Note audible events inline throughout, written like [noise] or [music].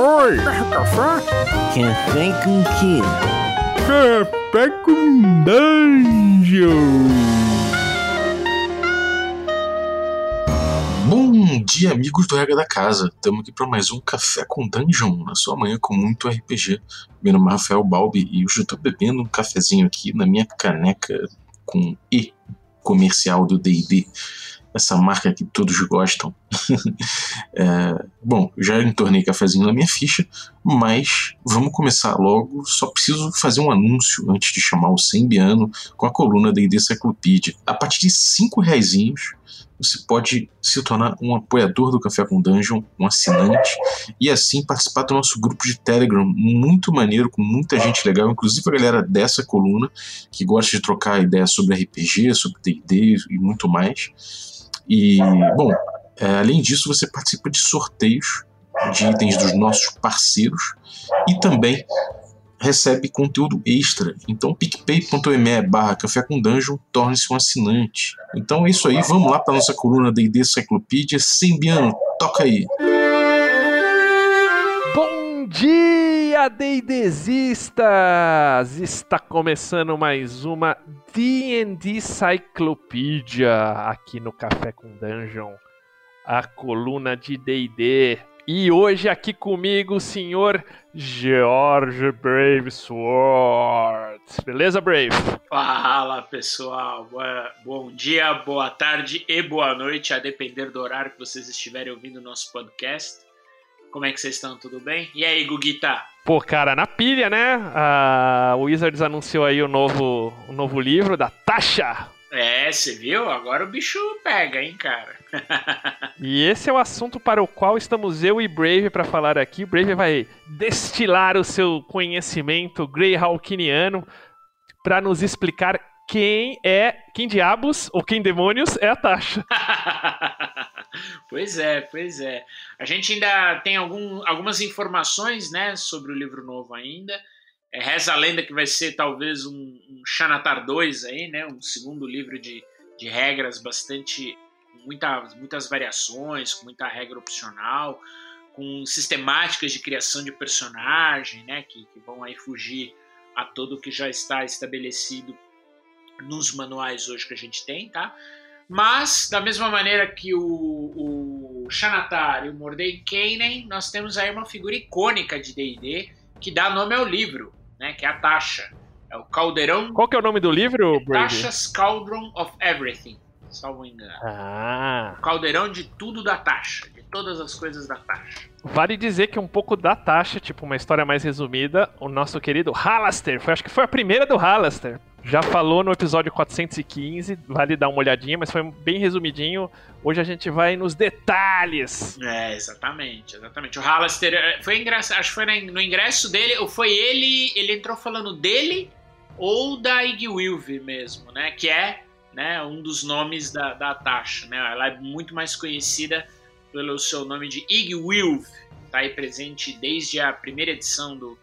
Oi! Café? Café com quê? Café com dungeon! Bom dia, amigos do Regra da Casa. Estamos aqui para mais um Café com Dungeon, na sua manhã com muito RPG. Meu nome é Rafael Balbi e hoje eu estou bebendo um cafezinho aqui na minha caneca com E comercial do D&D essa marca que todos gostam. [laughs] é, bom, já entornei cafezinho na minha ficha, mas vamos começar logo. Só preciso fazer um anúncio antes de chamar o Sembiano com a coluna da ID Cyclopedia. A partir de 5 reais você pode se tornar um apoiador do Café com Dungeon, um assinante, e assim participar do nosso grupo de Telegram, muito maneiro, com muita gente legal, inclusive a galera dessa coluna, que gosta de trocar ideias sobre RPG, sobre D&D e muito mais. E, bom, é, além disso, você participa de sorteios de itens dos nossos parceiros e também recebe conteúdo extra. Então, picpay.me barra café com dungeon, torne-se um assinante. Então é isso aí, vamos lá para nossa coluna D&D Cyclopedia. Sembiano, toca aí. Bom dia, D&Dzistas! Está começando mais uma D&D Cyclopedia aqui no Café com Dungeon, a coluna de D&D. E hoje aqui comigo o senhor George Brave Sword. Beleza, Brave? Fala, pessoal. Boa, bom dia, boa tarde e boa noite, a depender do horário que vocês estiverem ouvindo o nosso podcast. Como é que vocês estão? Tudo bem? E aí, Guguita? Pô, cara, na pilha, né? A Wizards anunciou aí o novo, o novo livro da Tasha. É, você viu? Agora o bicho pega, hein, cara? [laughs] e esse é o assunto para o qual estamos eu e Brave para falar aqui. O Brave vai destilar o seu conhecimento Greyhawkiniano para nos explicar quem é, quem diabos ou quem demônios é a Tasha. [laughs] pois é, pois é. A gente ainda tem algum, algumas informações, né, sobre o livro novo ainda. É, reza a lenda que vai ser talvez um, um Xanatar 2 aí, né, um segundo livro de, de regras bastante muita, muitas variações, com muita regra opcional, com sistemáticas de criação de personagem, né, que, que vão aí fugir a tudo o que já está estabelecido nos manuais hoje que a gente tem, tá? Mas, da mesma maneira que o, o Xanatar e o Mordenkainen, nós temos aí uma figura icônica de D&D que dá nome ao livro, né? Que é a Tasha. É o Caldeirão... Qual que é o nome do livro, Brady? Tasha's Cauldron of Everything, salvo engano. Ah. O caldeirão de tudo da Tasha, de todas as coisas da Tasha. Vale dizer que um pouco da Tasha, tipo uma história mais resumida, o nosso querido Halaster, foi, acho que foi a primeira do Halaster já falou no episódio 415, vale dar uma olhadinha, mas foi bem resumidinho. Hoje a gente vai nos detalhes. É, exatamente, exatamente. O Halaster é, foi engraçado, acho que foi no ingresso dele, ou foi ele, ele entrou falando dele ou da Igwilve mesmo, né? Que é né, um dos nomes da, da Tasha, né? Ela é muito mais conhecida pelo seu nome de Igwilve, tá aí presente desde a primeira edição do,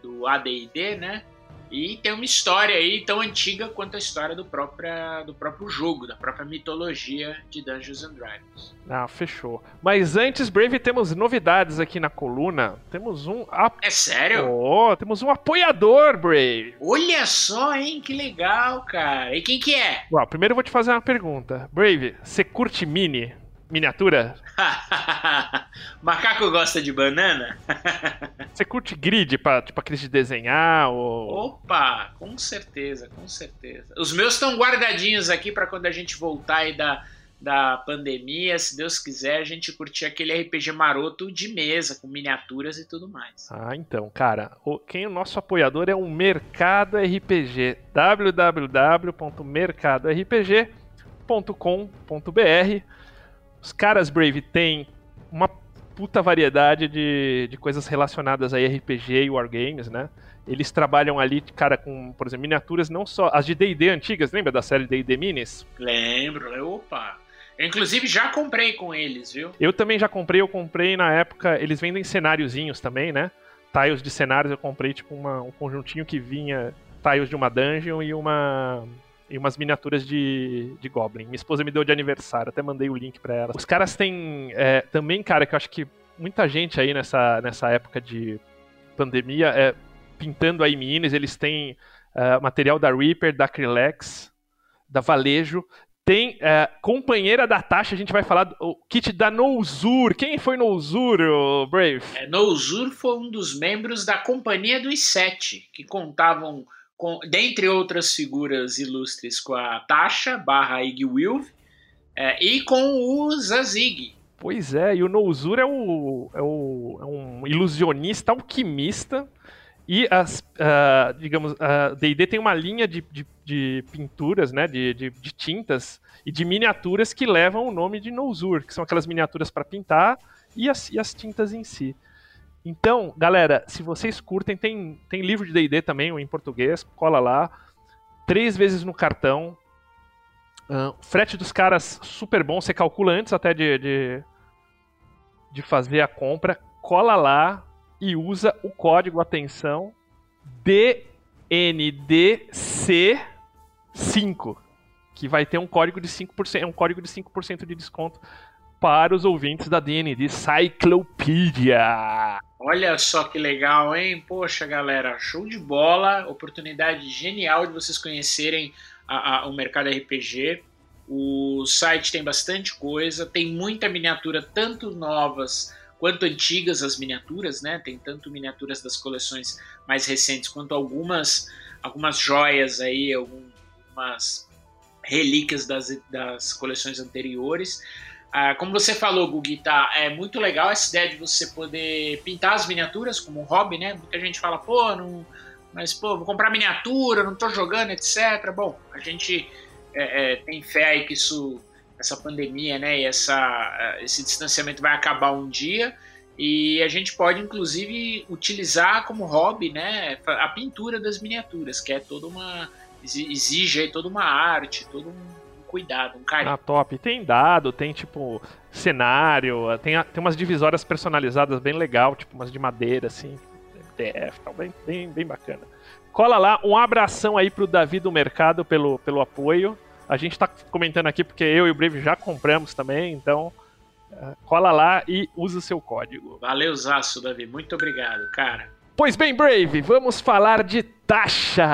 do AD&D, né? E tem uma história aí tão antiga quanto a história do, própria, do próprio jogo, da própria mitologia de Dungeons and Dragons. Ah, fechou. Mas antes, Brave, temos novidades aqui na coluna. Temos um. Ap... É sério? Oh, temos um apoiador, Brave. Olha só, hein? Que legal, cara. E quem que é? Bom, primeiro eu vou te fazer uma pergunta. Brave, você curte mini? Miniatura? [laughs] Macaco gosta de banana? [laughs] Você curte grid pra, tipo, aqueles de desenhar? Ou... Opa, com certeza, com certeza. Os meus estão guardadinhos aqui para quando a gente voltar aí da, da pandemia, se Deus quiser, a gente curtir aquele RPG maroto de mesa, com miniaturas e tudo mais. Ah, então, cara, o, quem é o nosso apoiador é o Mercado RPG, www.mercadorpg.com.br os caras Brave têm uma puta variedade de, de coisas relacionadas a RPG e Wargames, né? Eles trabalham ali, cara, com, por exemplo, miniaturas não só. As de DD antigas, lembra da série DD Minis? Lembro, opa! Eu, inclusive já comprei com eles, viu? Eu também já comprei, eu comprei na época. Eles vendem cenáriozinhos também, né? Tiles de cenários, eu comprei tipo uma, um conjuntinho que vinha tiles de uma dungeon e uma e umas miniaturas de, de Goblin. Minha esposa me deu de aniversário, até mandei o link para ela. Os caras têm é, também, cara, que eu acho que muita gente aí nessa, nessa época de pandemia é, pintando aí minis. Eles têm uh, material da Reaper, da Acrylex, da Valejo. Tem uh, companheira da taxa, a gente vai falar do kit da Nouzur. Quem foi Nouzur, Brave? É, foi um dos membros da Companhia dos Sete, que contavam, com, dentre outras figuras ilustres, com a Tasha barra Ig Wilv é, e com o Zazig. Pois é, e o Nouzur é, o, é, o, é um ilusionista alquimista e as, uh, digamos, a D&D tem uma linha de, de, de pinturas, né, de, de, de, tintas e de miniaturas que levam o nome de Nouzur, que são aquelas miniaturas para pintar e as, e as tintas em si. Então, galera, se vocês curtem, tem, tem livro de D&D também, em português, cola lá, três vezes no cartão. Uh, frete dos caras super bom, você calcula antes até de, de, de fazer a compra, cola lá, e usa o código, atenção, DNDC5, que vai ter um código de 5%, é um código de 5% de desconto para os ouvintes da DND Cyclopedia. Olha só que legal, hein? Poxa, galera, show de bola, oportunidade genial de vocês conhecerem a, a, o mercado RPG. O site tem bastante coisa, tem muita miniatura, tanto novas quanto antigas as miniaturas, né? Tem tanto miniaturas das coleções mais recentes quanto algumas algumas joias aí, algumas relíquias das, das coleções anteriores. Ah, como você falou, Gugi, tá, é muito legal essa ideia de você poder pintar as miniaturas como um hobby, né? Muita gente fala, pô, não, mas pô, vou comprar miniatura, não tô jogando, etc. Bom, a gente é, é, tem fé aí que isso essa pandemia, né, e essa, esse distanciamento vai acabar um dia e a gente pode inclusive utilizar como hobby, né, a pintura das miniaturas, que é toda uma exige aí toda uma arte, todo um cuidado, um carinho. Ah, top. Tem dado, tem tipo cenário, tem, tem umas divisórias personalizadas bem legal, tipo umas de madeira assim, MDF, tal, bem, bem, bem bacana. Cola lá, um abração aí pro Davi do Mercado pelo, pelo apoio. A gente está comentando aqui porque eu e o Brave já compramos também, então uh, cola lá e usa o seu código. Valeu, Zaço, Davi. Muito obrigado, cara. Pois bem, Brave, vamos falar de taxa.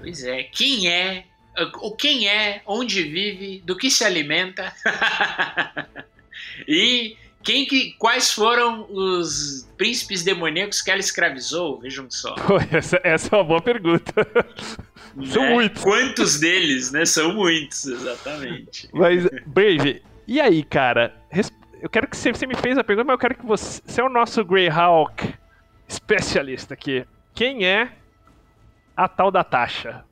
Pois é, quem é, o quem é, onde vive, do que se alimenta [laughs] e quem que, quais foram os príncipes demoníacos que ela escravizou? Vejam só. Essa, essa é uma boa pergunta. São né? muitos. Quantos deles, né? São muitos, exatamente. Mas, Brave, e aí, cara? Eu quero que você, você me fez a pergunta, mas eu quero que você. Você é o nosso Greyhawk especialista aqui. Quem é a tal da Tasha?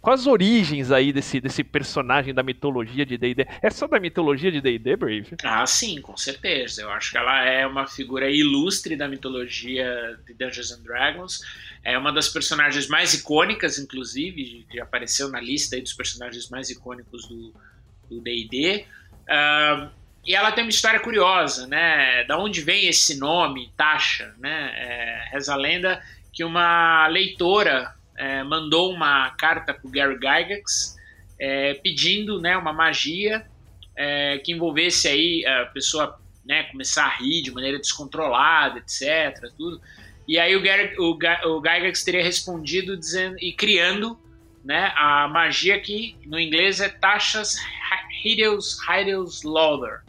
Quais as origens aí desse, desse personagem da mitologia de D&D? É só da mitologia de D&D, Brave? Ah, sim, com certeza. Eu acho que ela é uma figura ilustre da mitologia de Dungeons and Dragons. É uma das personagens mais icônicas, inclusive, que apareceu na lista dos personagens mais icônicos do D&D. Uh, e ela tem uma história curiosa, né? Da onde vem esse nome, Tasha, né? É, reza a lenda que uma leitora é, mandou uma carta para o Gary Gygax é, pedindo né, uma magia é, que envolvesse aí a pessoa né, começar a rir de maneira descontrolada, etc. Tudo. E aí o, Gary, o, o Gygax teria respondido dizendo e criando né, a magia que no inglês é Tachas Hideous, Hideous Lauder.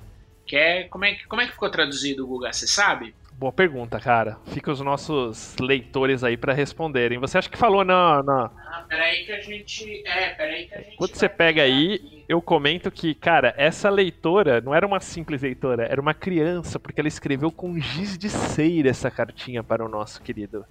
Que é como, é. como é que ficou traduzido, Guga? Você sabe? Boa pergunta, cara. Fica os nossos leitores aí para responderem. Você acha que falou na. na... Ah, peraí que a gente. É, peraí que a gente. Quando você pega aí, aqui. eu comento que, cara, essa leitora não era uma simples leitora, era uma criança, porque ela escreveu com giz de cera essa cartinha para o nosso querido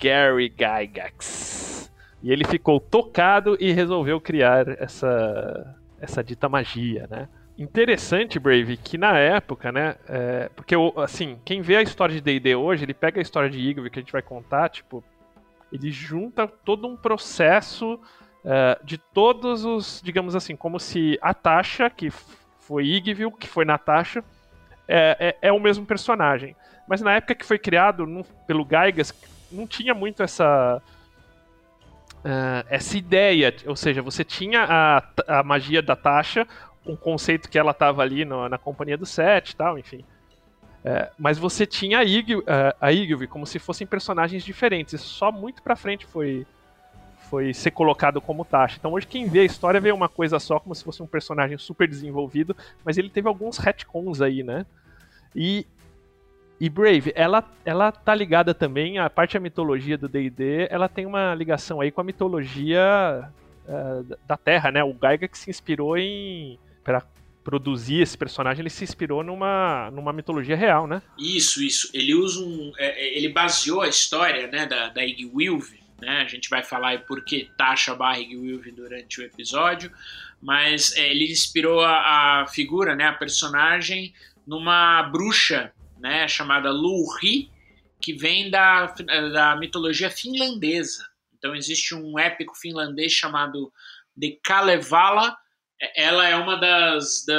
Gary Gygax. E ele ficou tocado e resolveu criar essa, essa dita magia, né? Interessante, Brave, que na época, né? É, porque, assim, quem vê a história de DD hoje, ele pega a história de Igor que a gente vai contar, tipo, ele junta todo um processo é, de todos os, digamos assim, como se a Tasha, que foi Igville, que foi Natasha, é, é, é, o mesmo personagem. Mas na época que foi criado pelo Gaigas, não tinha muito essa. Uh, essa ideia, ou seja, você tinha a, a magia da Tasha, um conceito que ela estava ali no, na companhia do set e tal, enfim. É, mas você tinha a, Ig, a Igilv como se fossem personagens diferentes. Isso só muito pra frente foi, foi ser colocado como Tasha. Então hoje quem vê a história vê uma coisa só, como se fosse um personagem super desenvolvido, mas ele teve alguns retcons aí, né? E, e Brave, ela, ela tá ligada também, a parte da mitologia do D&D, ela tem uma ligação aí com a mitologia uh, da Terra, né? O Gaiga que se inspirou em... Pra produzir esse personagem, ele se inspirou numa, numa mitologia real, né? Isso, isso. Ele usa um. É, é ele baseou a história né, da, da né? A gente vai falar por que Tasha barra Iggy Wilve durante o episódio, mas é, ele inspirou a, a, figura, né, a personagem, numa bruxa né, chamada Luhi, que vem da, da mitologia finlandesa. Então existe um épico finlandês chamado de Kalevala, ela é uma das. Da,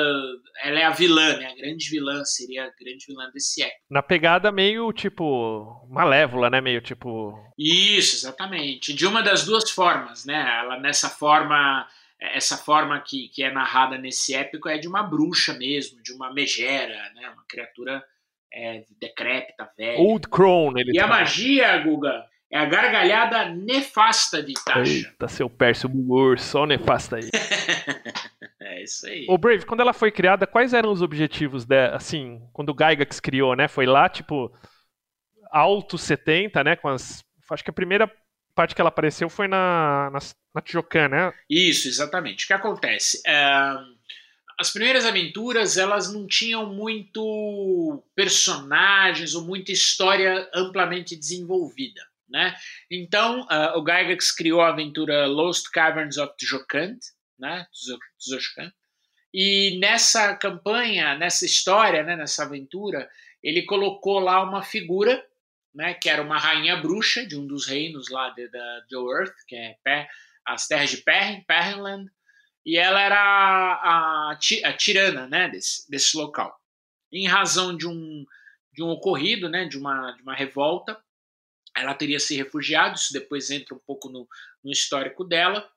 ela é a vilã, né? A grande vilã, seria a grande vilã desse época. Na pegada meio tipo. malévola, né? Meio tipo. Isso, exatamente. De uma das duas formas, né? Ela nessa forma. Essa forma que, que é narrada nesse épico é de uma bruxa mesmo, de uma megera, né? Uma criatura é, decrépita, velha. Old Crone, ele E a magia, Guga, é a gargalhada nefasta de Tasha. Eita, seu Pércio Bulur, só nefasta aí. [laughs] é isso aí. O Brave, quando ela foi criada, quais eram os objetivos dela? Assim, quando o Gygax criou, né? Foi lá, tipo, alto 70, né? Com as. Acho que a primeira parte que ela apareceu foi na, na, na Tijocan, né? Isso, exatamente. O que acontece? É, as primeiras aventuras, elas não tinham muito personagens ou muita história amplamente desenvolvida. Né? Então, uh, o Gygax criou a aventura Lost Caverns of Tzojkant, né? e nessa campanha, nessa história, né? nessa aventura, ele colocou lá uma figura, né? que era uma rainha bruxa de um dos reinos lá de, da de Earth, que é as terras de Perrin, Perrinland, e ela era a, a, a tirana né? desse, desse local. Em razão de um, de um ocorrido, né? de, uma, de uma revolta, ela teria se refugiado, isso depois entra um pouco no, no histórico dela,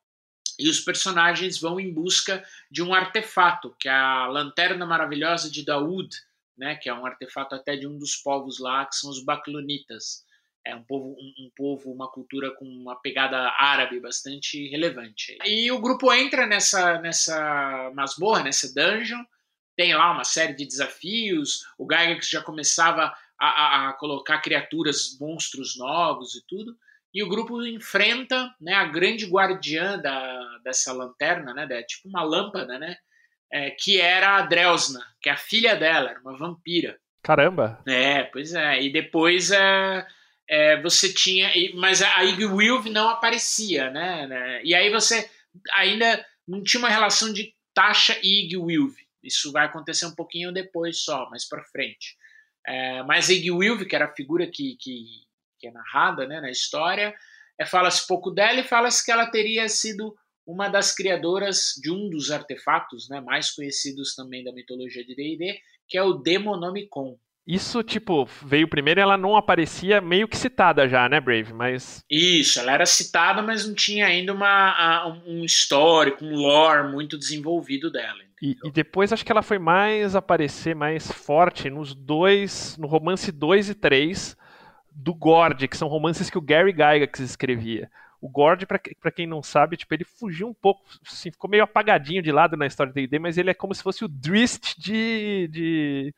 e os personagens vão em busca de um artefato, que é a Lanterna Maravilhosa de Daoud, né, que é um artefato até de um dos povos lá, que são os Baklonitas. É um povo, um, um, povo, uma cultura com uma pegada árabe bastante relevante. E o grupo entra nessa, nessa masmorra, nessa dungeon, tem lá uma série de desafios, o Gygax já começava a, a, colocar criaturas, monstros novos e tudo. E o grupo enfrenta né, a grande guardiã da, dessa lanterna, né, é tipo uma lâmpada, né, é, que era a Drelsna, que é a filha dela, era uma vampira. Caramba! É, pois é. E depois é, é você tinha. Mas a Ig Wilv não aparecia, né, né? E aí você ainda não tinha uma relação de Tasha e Ig Wilv. Isso vai acontecer um pouquinho depois só, mais para frente. É, mas Iggy Wilve, que era a figura que, que, que é narrada né, na história, é, fala-se pouco dela e fala-se que ela teria sido uma das criadoras de um dos artefatos né, mais conhecidos também da mitologia de D&D, que é o Demonomicon. Isso, tipo, veio primeiro e ela não aparecia meio que citada já, né, Brave? Mas. Isso, ela era citada, mas não tinha ainda uma, um histórico, um lore muito desenvolvido dela. E, e, depois acho que ela foi mais aparecer mais forte nos dois, no romance 2 e 3 do Gord, que são romances que o Gary Gygax escrevia. O Gord, para quem não sabe, tipo, ele fugiu um pouco, assim, ficou meio apagadinho de lado na história do D&D, mas ele é como se fosse o Drist de, de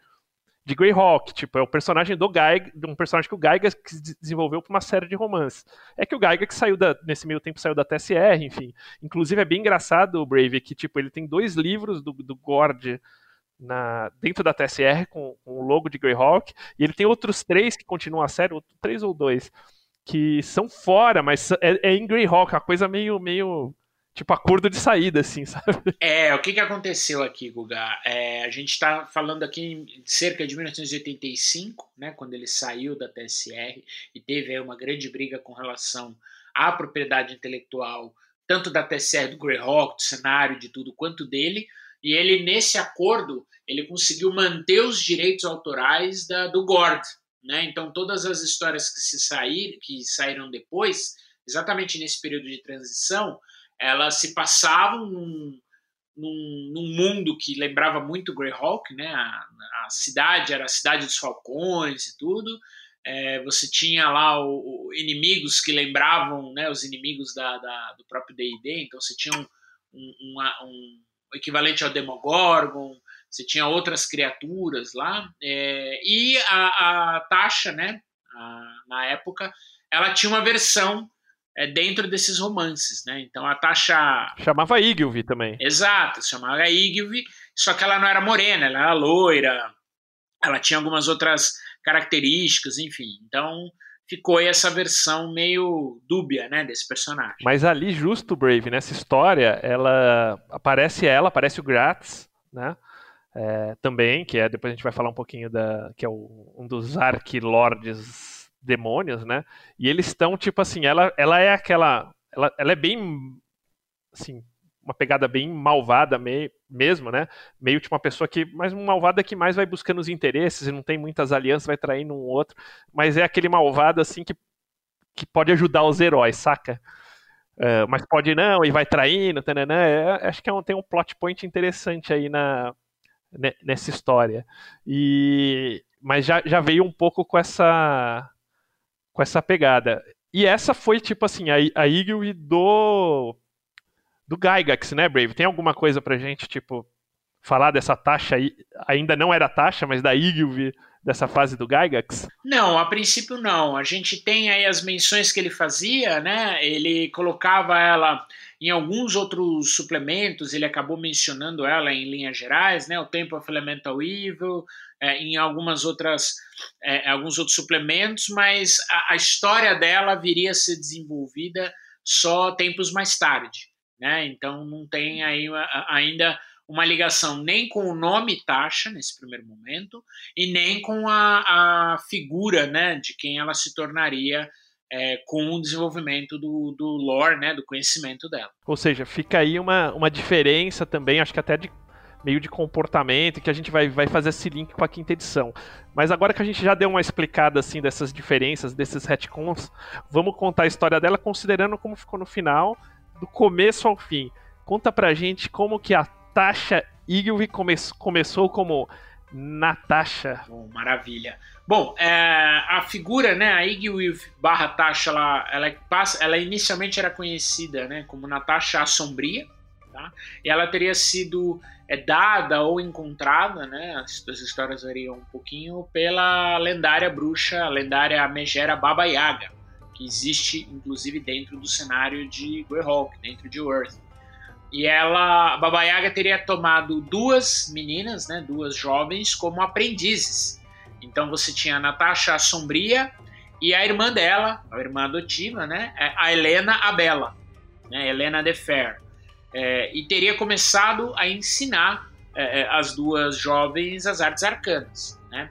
de Greyhawk, tipo, é o personagem do Gygax, um personagem que o Gygax desenvolveu para uma série de romances. É que o Gygax saiu da, nesse meio tempo saiu da TSR, enfim. Inclusive é bem engraçado o Brave que tipo, ele tem dois livros do, do Gord na, dentro da TSR com, com, o logo de Greyhawk, e ele tem outros três que continuam a série, três ou dois, que são fora, mas é, é em Greyhawk, uma coisa meio, meio tipo acordo de saída, assim, [laughs] sabe? É, o que, que aconteceu aqui, Guga? É, a gente está falando aqui em cerca de 1985, né, quando ele saiu da TSR e teve aí uma grande briga com relação à propriedade intelectual, tanto da TSR, do Greyhawk, do cenário, de tudo, quanto dele. E ele, nesse acordo, ele conseguiu manter os direitos autorais da, do Gord. Né? Então, todas as histórias que, se sair, que saíram depois, exatamente nesse período de transição, elas se passavam num, num, num, mundo que lembrava muito Greyhawk, né? A, a, cidade era a cidade dos falcões e tudo. É, você tinha lá o, o, inimigos que lembravam né, os inimigos da, da do próprio D&D, então você tinha um, um, um, equivalente ao Demogorgon, você tinha outras criaturas lá, é, e a, a né, a, na época, ela tinha uma versão é, dentro desses romances, né? Então a Tasha. Chamava Igilvi também. Exato, chamava Igilvi, só que ela não era morena, ela era loira, ela tinha algumas outras características, enfim. Então ficou essa versão meio dúbia, né, desse personagem. Mas ali, justo, Brave, nessa história, ela aparece ela, aparece o Gratz, né? É, também, que é depois a gente vai falar um pouquinho da que é o, um dos arquilordes demônios, né? E eles estão, tipo assim, ela, ela é aquela. Ela, ela é bem. Assim, uma pegada bem malvada meio, mesmo, né? Meio tipo uma pessoa que. Mas uma malvada que mais vai buscando os interesses e não tem muitas alianças, vai traindo um outro. Mas é aquele malvado, assim, que, que pode ajudar os heróis, saca? Uh, mas pode não, e vai traindo, tananã. É, acho que é um, tem um plot point interessante aí na, nessa história. E, mas já, já veio um pouco com essa com essa pegada. E essa foi, tipo assim, a, a do. do Gygax, né, Brave? Tem alguma coisa pra gente, tipo, falar dessa taxa aí? Ainda não era taxa, mas da Eagle dessa fase do Gygax? Não, a princípio não. A gente tem aí as menções que ele fazia, né? Ele colocava ela em alguns outros suplementos, ele acabou mencionando ela em linhas gerais, né? O Temple of Elemental Evil, é, em algumas outras, é, alguns outros suplementos, mas a, a, história dela viria a ser desenvolvida só tempos mais tarde, né? Então não tem aí ainda uma ligação nem com o nome Tasha nesse primeiro momento e nem com a, a figura, né, de quem ela se tornaria é, com o desenvolvimento do, do lore, né, do conhecimento dela. Ou seja, fica aí uma, uma diferença também, acho que até de meio de comportamento, que a gente vai, vai fazer esse link com a quinta edição. Mas agora que a gente já deu uma explicada assim dessas diferenças, desses retcons, vamos contar a história dela considerando como ficou no final, do começo ao fim. Conta pra gente como que a Tasha Igwe come começou como Natasha. Maravilha. Bom, é, a figura, né, a Iggy barra Tasha, ela, ela, passa, ela inicialmente era conhecida né, como Natasha a Sombria, tá? e ela teria sido é, dada ou encontrada, né, as, as histórias variam um pouquinho, pela lendária bruxa, a lendária megera Baba Yaga, que existe inclusive dentro do cenário de Greyhawk, dentro de Earth. E ela, Baba Yaga teria tomado duas meninas, né, duas jovens, como aprendizes então você tinha a Natasha a Sombria e a irmã dela, a irmã adotiva, né? É a Helena a Bela, né? Helena de Fair. É, e teria começado a ensinar é, é, as duas jovens as artes arcanas, né?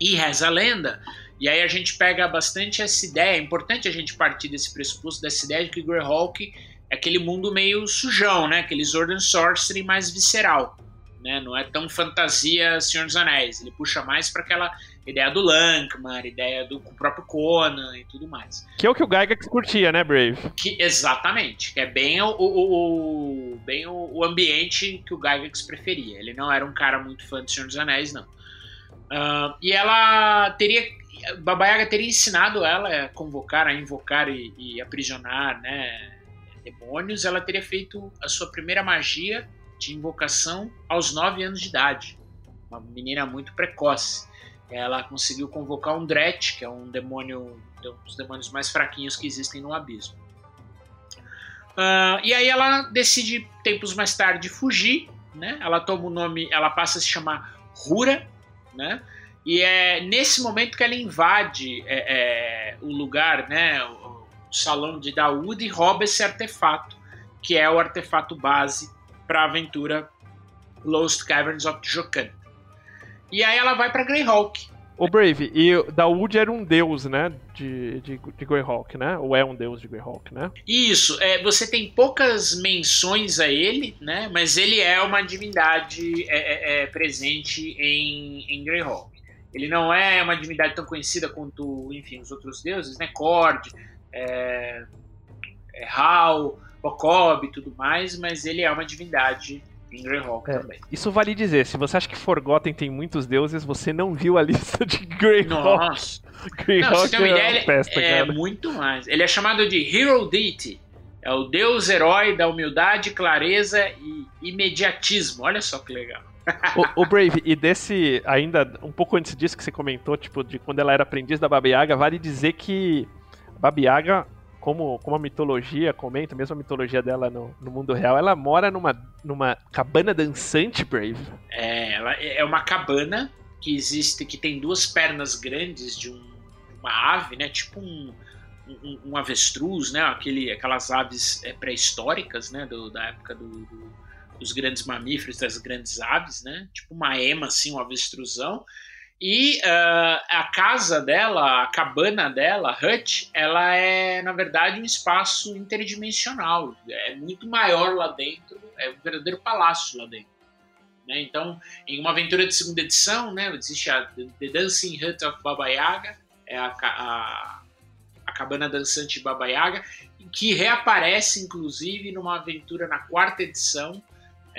E reza a lenda, e aí a gente pega bastante essa ideia, é importante a gente partir desse pressuposto, dessa ideia de que Greyhawk é aquele mundo meio sujão, né? Aquele Sword Sorcery mais visceral né? Não é tão fantasia Senhor dos Anéis. Ele puxa mais para aquela ideia do Lankmar, ideia do próprio Conan e tudo mais. Que é o que o Gygax curtia, né, Brave? Que, exatamente, que é bem o, o, o bem o, o, ambiente que o Gygax preferia. Ele não era um cara muito fã de Senhor dos Anéis, não. Uh, e ela teria Baba Yaga teria ensinado ela a convocar, a invocar e, e aprisionar né, demônios. Ela teria feito a sua primeira magia de invocação aos 9 anos de idade. Uma menina muito precoce. Ela conseguiu convocar um Dret, que é um demônio, um dos demônios mais fraquinhos que existem no abismo. Uh, e aí ela decide, tempos mais tarde, fugir. Né? Ela toma o nome, ela passa a se chamar Rura, né? E é nesse momento que ela invade é, é, o lugar, né, o, o salão de Daúde e rouba esse artefato, que é o artefato base para a aventura Lost Caverns of Jokan. E aí ela vai para Greyhawk. O Brave, e Dawood era um deus, né, de, de, de Greyhawk, né? Ou é um deus de Greyhawk, né? Isso, é, você tem poucas menções a ele, né? Mas ele é uma divindade é, é, é presente em, em Greyhawk. Ele não é uma divindade tão conhecida quanto, enfim, os outros deuses, né? Cord, é, é Hal, Okob e tudo mais, mas ele é uma divindade em Greyhawk É. também. Isso vale dizer, se você acha que Forgotten tem muitos deuses, você não viu a [laughs] lista de Greyhawk. Nossa, não, Greyhawk uma é ideia, uma festa, é cara. muito mais. Ele é chamado de Hero Deity. É o deus herói da humildade, clareza e imediatismo. Olha só que legal. O, o Brave, e desse, ainda um pouco antes disso que você comentou, tipo, de quando ela era aprendiz da Baba Yaga, vale dizer que a Baba Yaga, como, como a mitologia comenta, mesmo a mitologia dela no, no mundo real, ela mora numa, numa cabana dançante, Brave. É, ela é uma cabana que existe, que tem duas pernas grandes de um- uma ave, né? Tipo um, um, um avestruz, né? Aquele, aquelas aves é, pré-históricas, né? do- da época do- do- dos grandes mamíferos, das grandes aves, né? Tipo uma ema, assim, um avestruzão. E ah, a casa dela, a cabana dela, a hut, ela é, na verdade, um espaço interdimensional. É muito maior lá dentro, é um verdadeiro palácio lá dentro. né? Então, em uma aventura de segunda edição, né, existe a The Dancing Hut of Baba Yaga, é a, a, a cabana dançante de Baba Yaga, que reaparece, inclusive, numa aventura na quarta edição,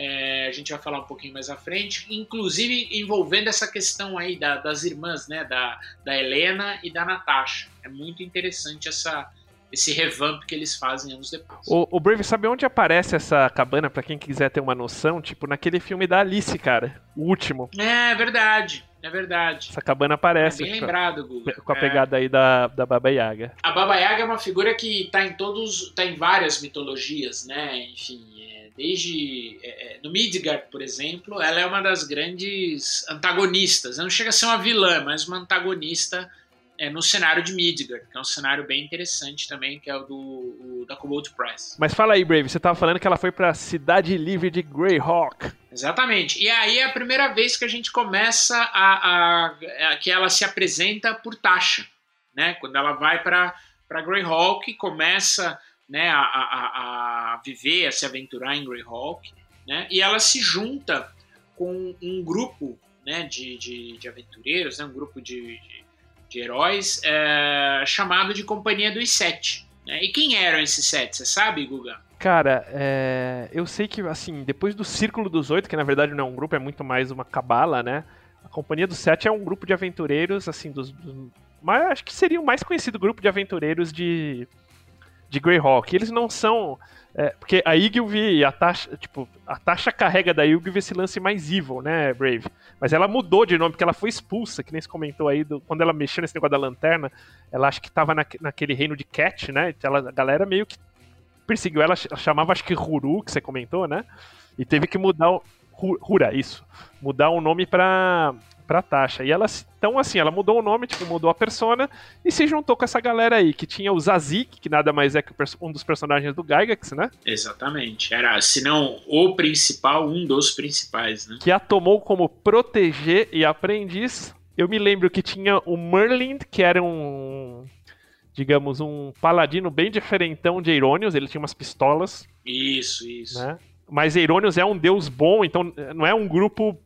é, a gente vai falar um pouquinho mais à frente, inclusive envolvendo essa questão aí da- das irmãs, né, da, da Helena e da Natasha. É muito interessante essa, esse revamp que eles fazem anos depois. O, o Brave, sabe onde aparece essa cabana, pra quem quiser ter uma noção? Tipo, naquele filme da Alice, cara. O último. É verdade, é verdade. Essa cabana É aparece. bem com a- lembrado, Guga. com a É. pegada aí da, da Baba Yaga. A Baba Yaga é uma figura que está em todos, tá em várias mitologias, né? Enfim, é, desde é, é, no Midgard, por exemplo, ela é uma das grandes antagonistas. Ela não chega a ser uma vilã, mas uma antagonista é, no cenário de Midgard, que é um cenário bem interessante também, que é o do o, da Cobalt Price. Mas fala aí, Brave, você tava falando que ela foi pra Cidade Livre de Greyhawk. Exatamente. E aí é a primeira vez que a gente começa a, a- a- que ela se apresenta por Tasha, né? Quando ela vai para para Greyhawk e começa, né, a, a, a- viver, a se aventurar em Greyhawk, né? E ela se junta com um grupo, né, de, de, de aventureiros, né, um grupo de, de, de heróis é, chamado de Companhia dos Sete. Né? E quem eram esses sete? Você sabe, Guga? Cara, é, eu sei que, assim, depois do Círculo dos Oito, que na verdade não é um grupo, é muito mais uma cabala, né? A Companhia dos Sete é um grupo de aventureiros, assim, dos. dos mas acho que seria o mais conhecido grupo de aventureiros de. De Greyhawk. Eles não são. é, porque a Igilvy e a Tasha. Tipo, a Tasha carrega da Igilvy esse lance mais evil, né, Brave? Mas ela mudou de nome, porque ela foi expulsa, que nem se comentou aí, do- quando ela mexeu nesse negócio da lanterna, ela acho que tava naque- naquele reino de Cat, né? Ela- a galera meio que perseguiu ela, chamava acho que Huru, que você comentou, né? E teve que mudar o. Hura, isso. Mudar o nome pra, pra Tasha. E ela, então, assim, ela mudou o nome, tipo, mudou a persona e se juntou com essa galera aí, que tinha o Zazik, que nada mais é que um dos personagens do Gygax, né? Exatamente. Era, se não o principal, um dos principais, né? Que a tomou como proteger e aprendiz. Eu me lembro que tinha o Merlin, que era um. Digamos, um paladino bem diferentão de Eironius, ele tinha umas pistolas. Isso, isso. né? Mas Eironius é um deus bom, então eh, não é um grupo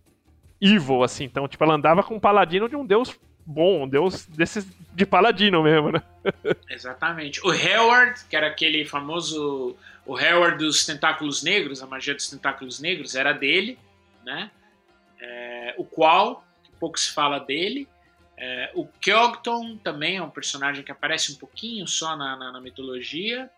evil, assim. Então, tipo, ela andava com um paladino de um deus bom, um deus desses de paladino mesmo, né? [laughs] Exatamente. O Howard, que era aquele famoso. O Howard dos tentáculos negros, a magia dos tentáculos negros, era dele, né? É, o qual, que pouco se fala dele. É, o Kyogton também é um personagem que aparece um pouquinho só na, na- na mitologia.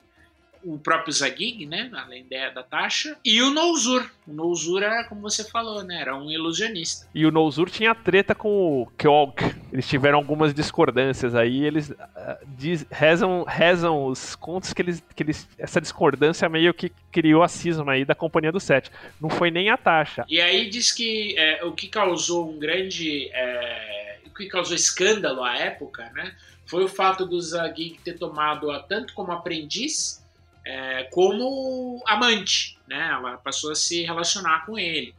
O próprio Zagig, né? Além da, da Tasha. E o Nouzur. O Nouzur era, como você falou, né? Era um ilusionista. E o Nozur tinha treta com o Kyog. Eles tiveram algumas discordâncias aí. Eles ah, diz- rezam, rezam os contos que eles, que eles. Essa discordância meio que criou a cisma aí da Companhia do Sete. Não foi nem a taxa. E aí diz que é, o que causou um grande. é, o que causou escândalo à época, né? Foi o fato do Zagig ter tomado-a tanto como aprendiz é, como amante, né? Ela passou a se relacionar com ele.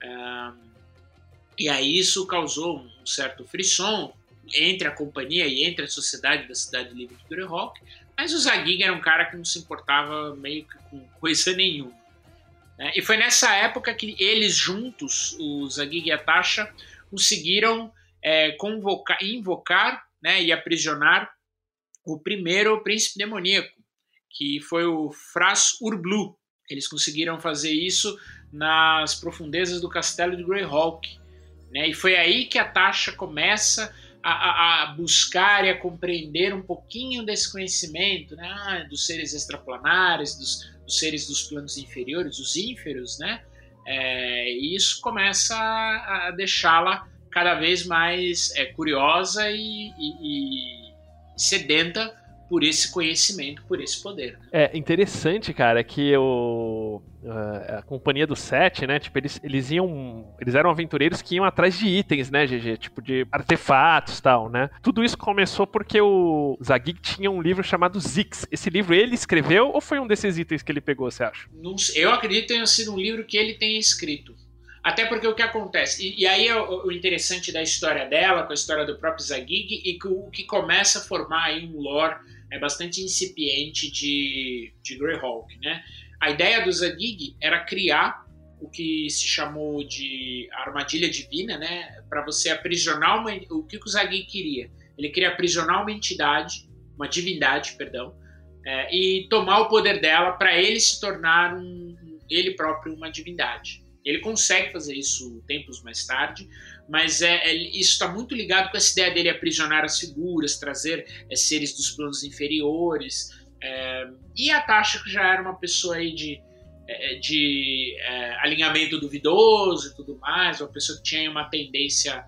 É, e aí isso causou um certo frisson entre a companhia e entre a sociedade da Cidade Livre de Greyhawk, mas o Zagig era um cara que não se importava meio que com [laughs] coisa nenhuma. né? E foi nessa época que eles juntos, o Zagig e a Tasha, conseguiram é, convocar, invocar né, e aprisionar o primeiro príncipe demoníaco, que foi o Fras Urblu. Eles conseguiram fazer isso nas profundezas do castelo de Greyhawk. Né? E foi aí que a Tasha começa a, a, buscar e a compreender um pouquinho desse conhecimento né? Ah, dos seres extraplanares, dos, dos, seres dos planos inferiores, os ínferos, né? É, e isso começa a, a deixá-la cada vez mais é, curiosa e, e, e sedenta por esse conhecimento, por esse poder. Né? É interessante, cara, que o, a companhia do Sete, né? Tipo, eles, eles iam. Eles eram aventureiros que iam atrás de itens, né, GG? Tipo, de artefatos e tal, né? Tudo isso começou porque o Zagig tinha um livro chamado Zix. Esse livro ele escreveu ou foi um desses itens que ele pegou, você acha? eu acredito que tenha sido um livro que ele tenha escrito. Até porque o que acontece, e, e aí é o, o, interessante da história dela, com a história do próprio Zagig, e que, o que começa a formar aí um lore é bastante incipiente de, de Greyhawk, né? A ideia do Zadig era criar o que se chamou de armadilha divina, né? Para você aprisionar uma, o que o Zadig queria. Ele queria aprisionar uma entidade, uma divindade, perdão, é, e tomar o poder dela para ele se tornar um, ele próprio uma divindade. Ele consegue fazer isso tempos mais tarde, mas é, é isso está muito ligado com essa ideia dele aprisionar as figuras, trazer é, seres dos planos inferiores. É, e a Tasha, que já era uma pessoa aí de, é, é, de é, alinhamento duvidoso e tudo mais, uma pessoa que tinha uma tendência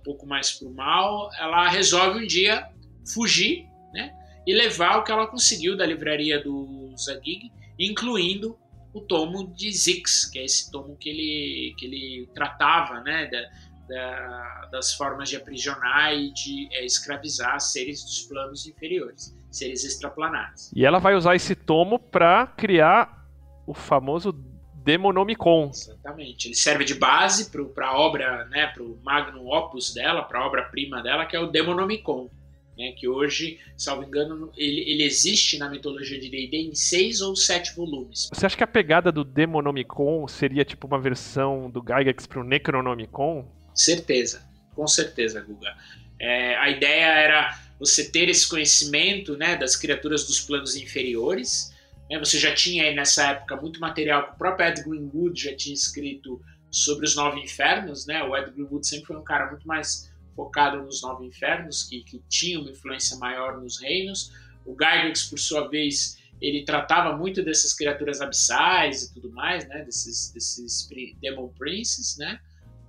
um pouco mais para o mal, ela resolve um dia fugir né, e levar o que ela conseguiu da livraria do Zagig, incluindo o tomo de Zix, que é esse tomo que ele, que ele tratava né, da, da, das formas de aprisionar e de é, escravizar seres dos planos inferiores, seres extraplanares. E ela vai usar esse tomo para criar o famoso Demonomicon. Exatamente. Ele serve de base para a obra, né, para o magnum opus dela, para a obra-prima dela, que é o Demonomicon. Né, que hoje, salvo engano, ele, ele existe na mitologia de D&D em seis ou sete volumes. Você acha que a pegada do Demonomicon seria tipo uma versão do Gygax para o Necronomicon? Certeza, com certeza, Guga. É, a ideia era você ter esse conhecimento né, das criaturas dos planos inferiores. Né, você já tinha aí nessa época muito material que o próprio Ed Greenwood já tinha escrito sobre os nove infernos. Né? O Ed Greenwood sempre foi um cara muito mais focado nos nove infernos, que, que tinha uma influência maior nos reinos. O Gygax, por sua vez, ele tratava muito dessas criaturas abissais e tudo mais, né? desses, desses Demon Princes, né?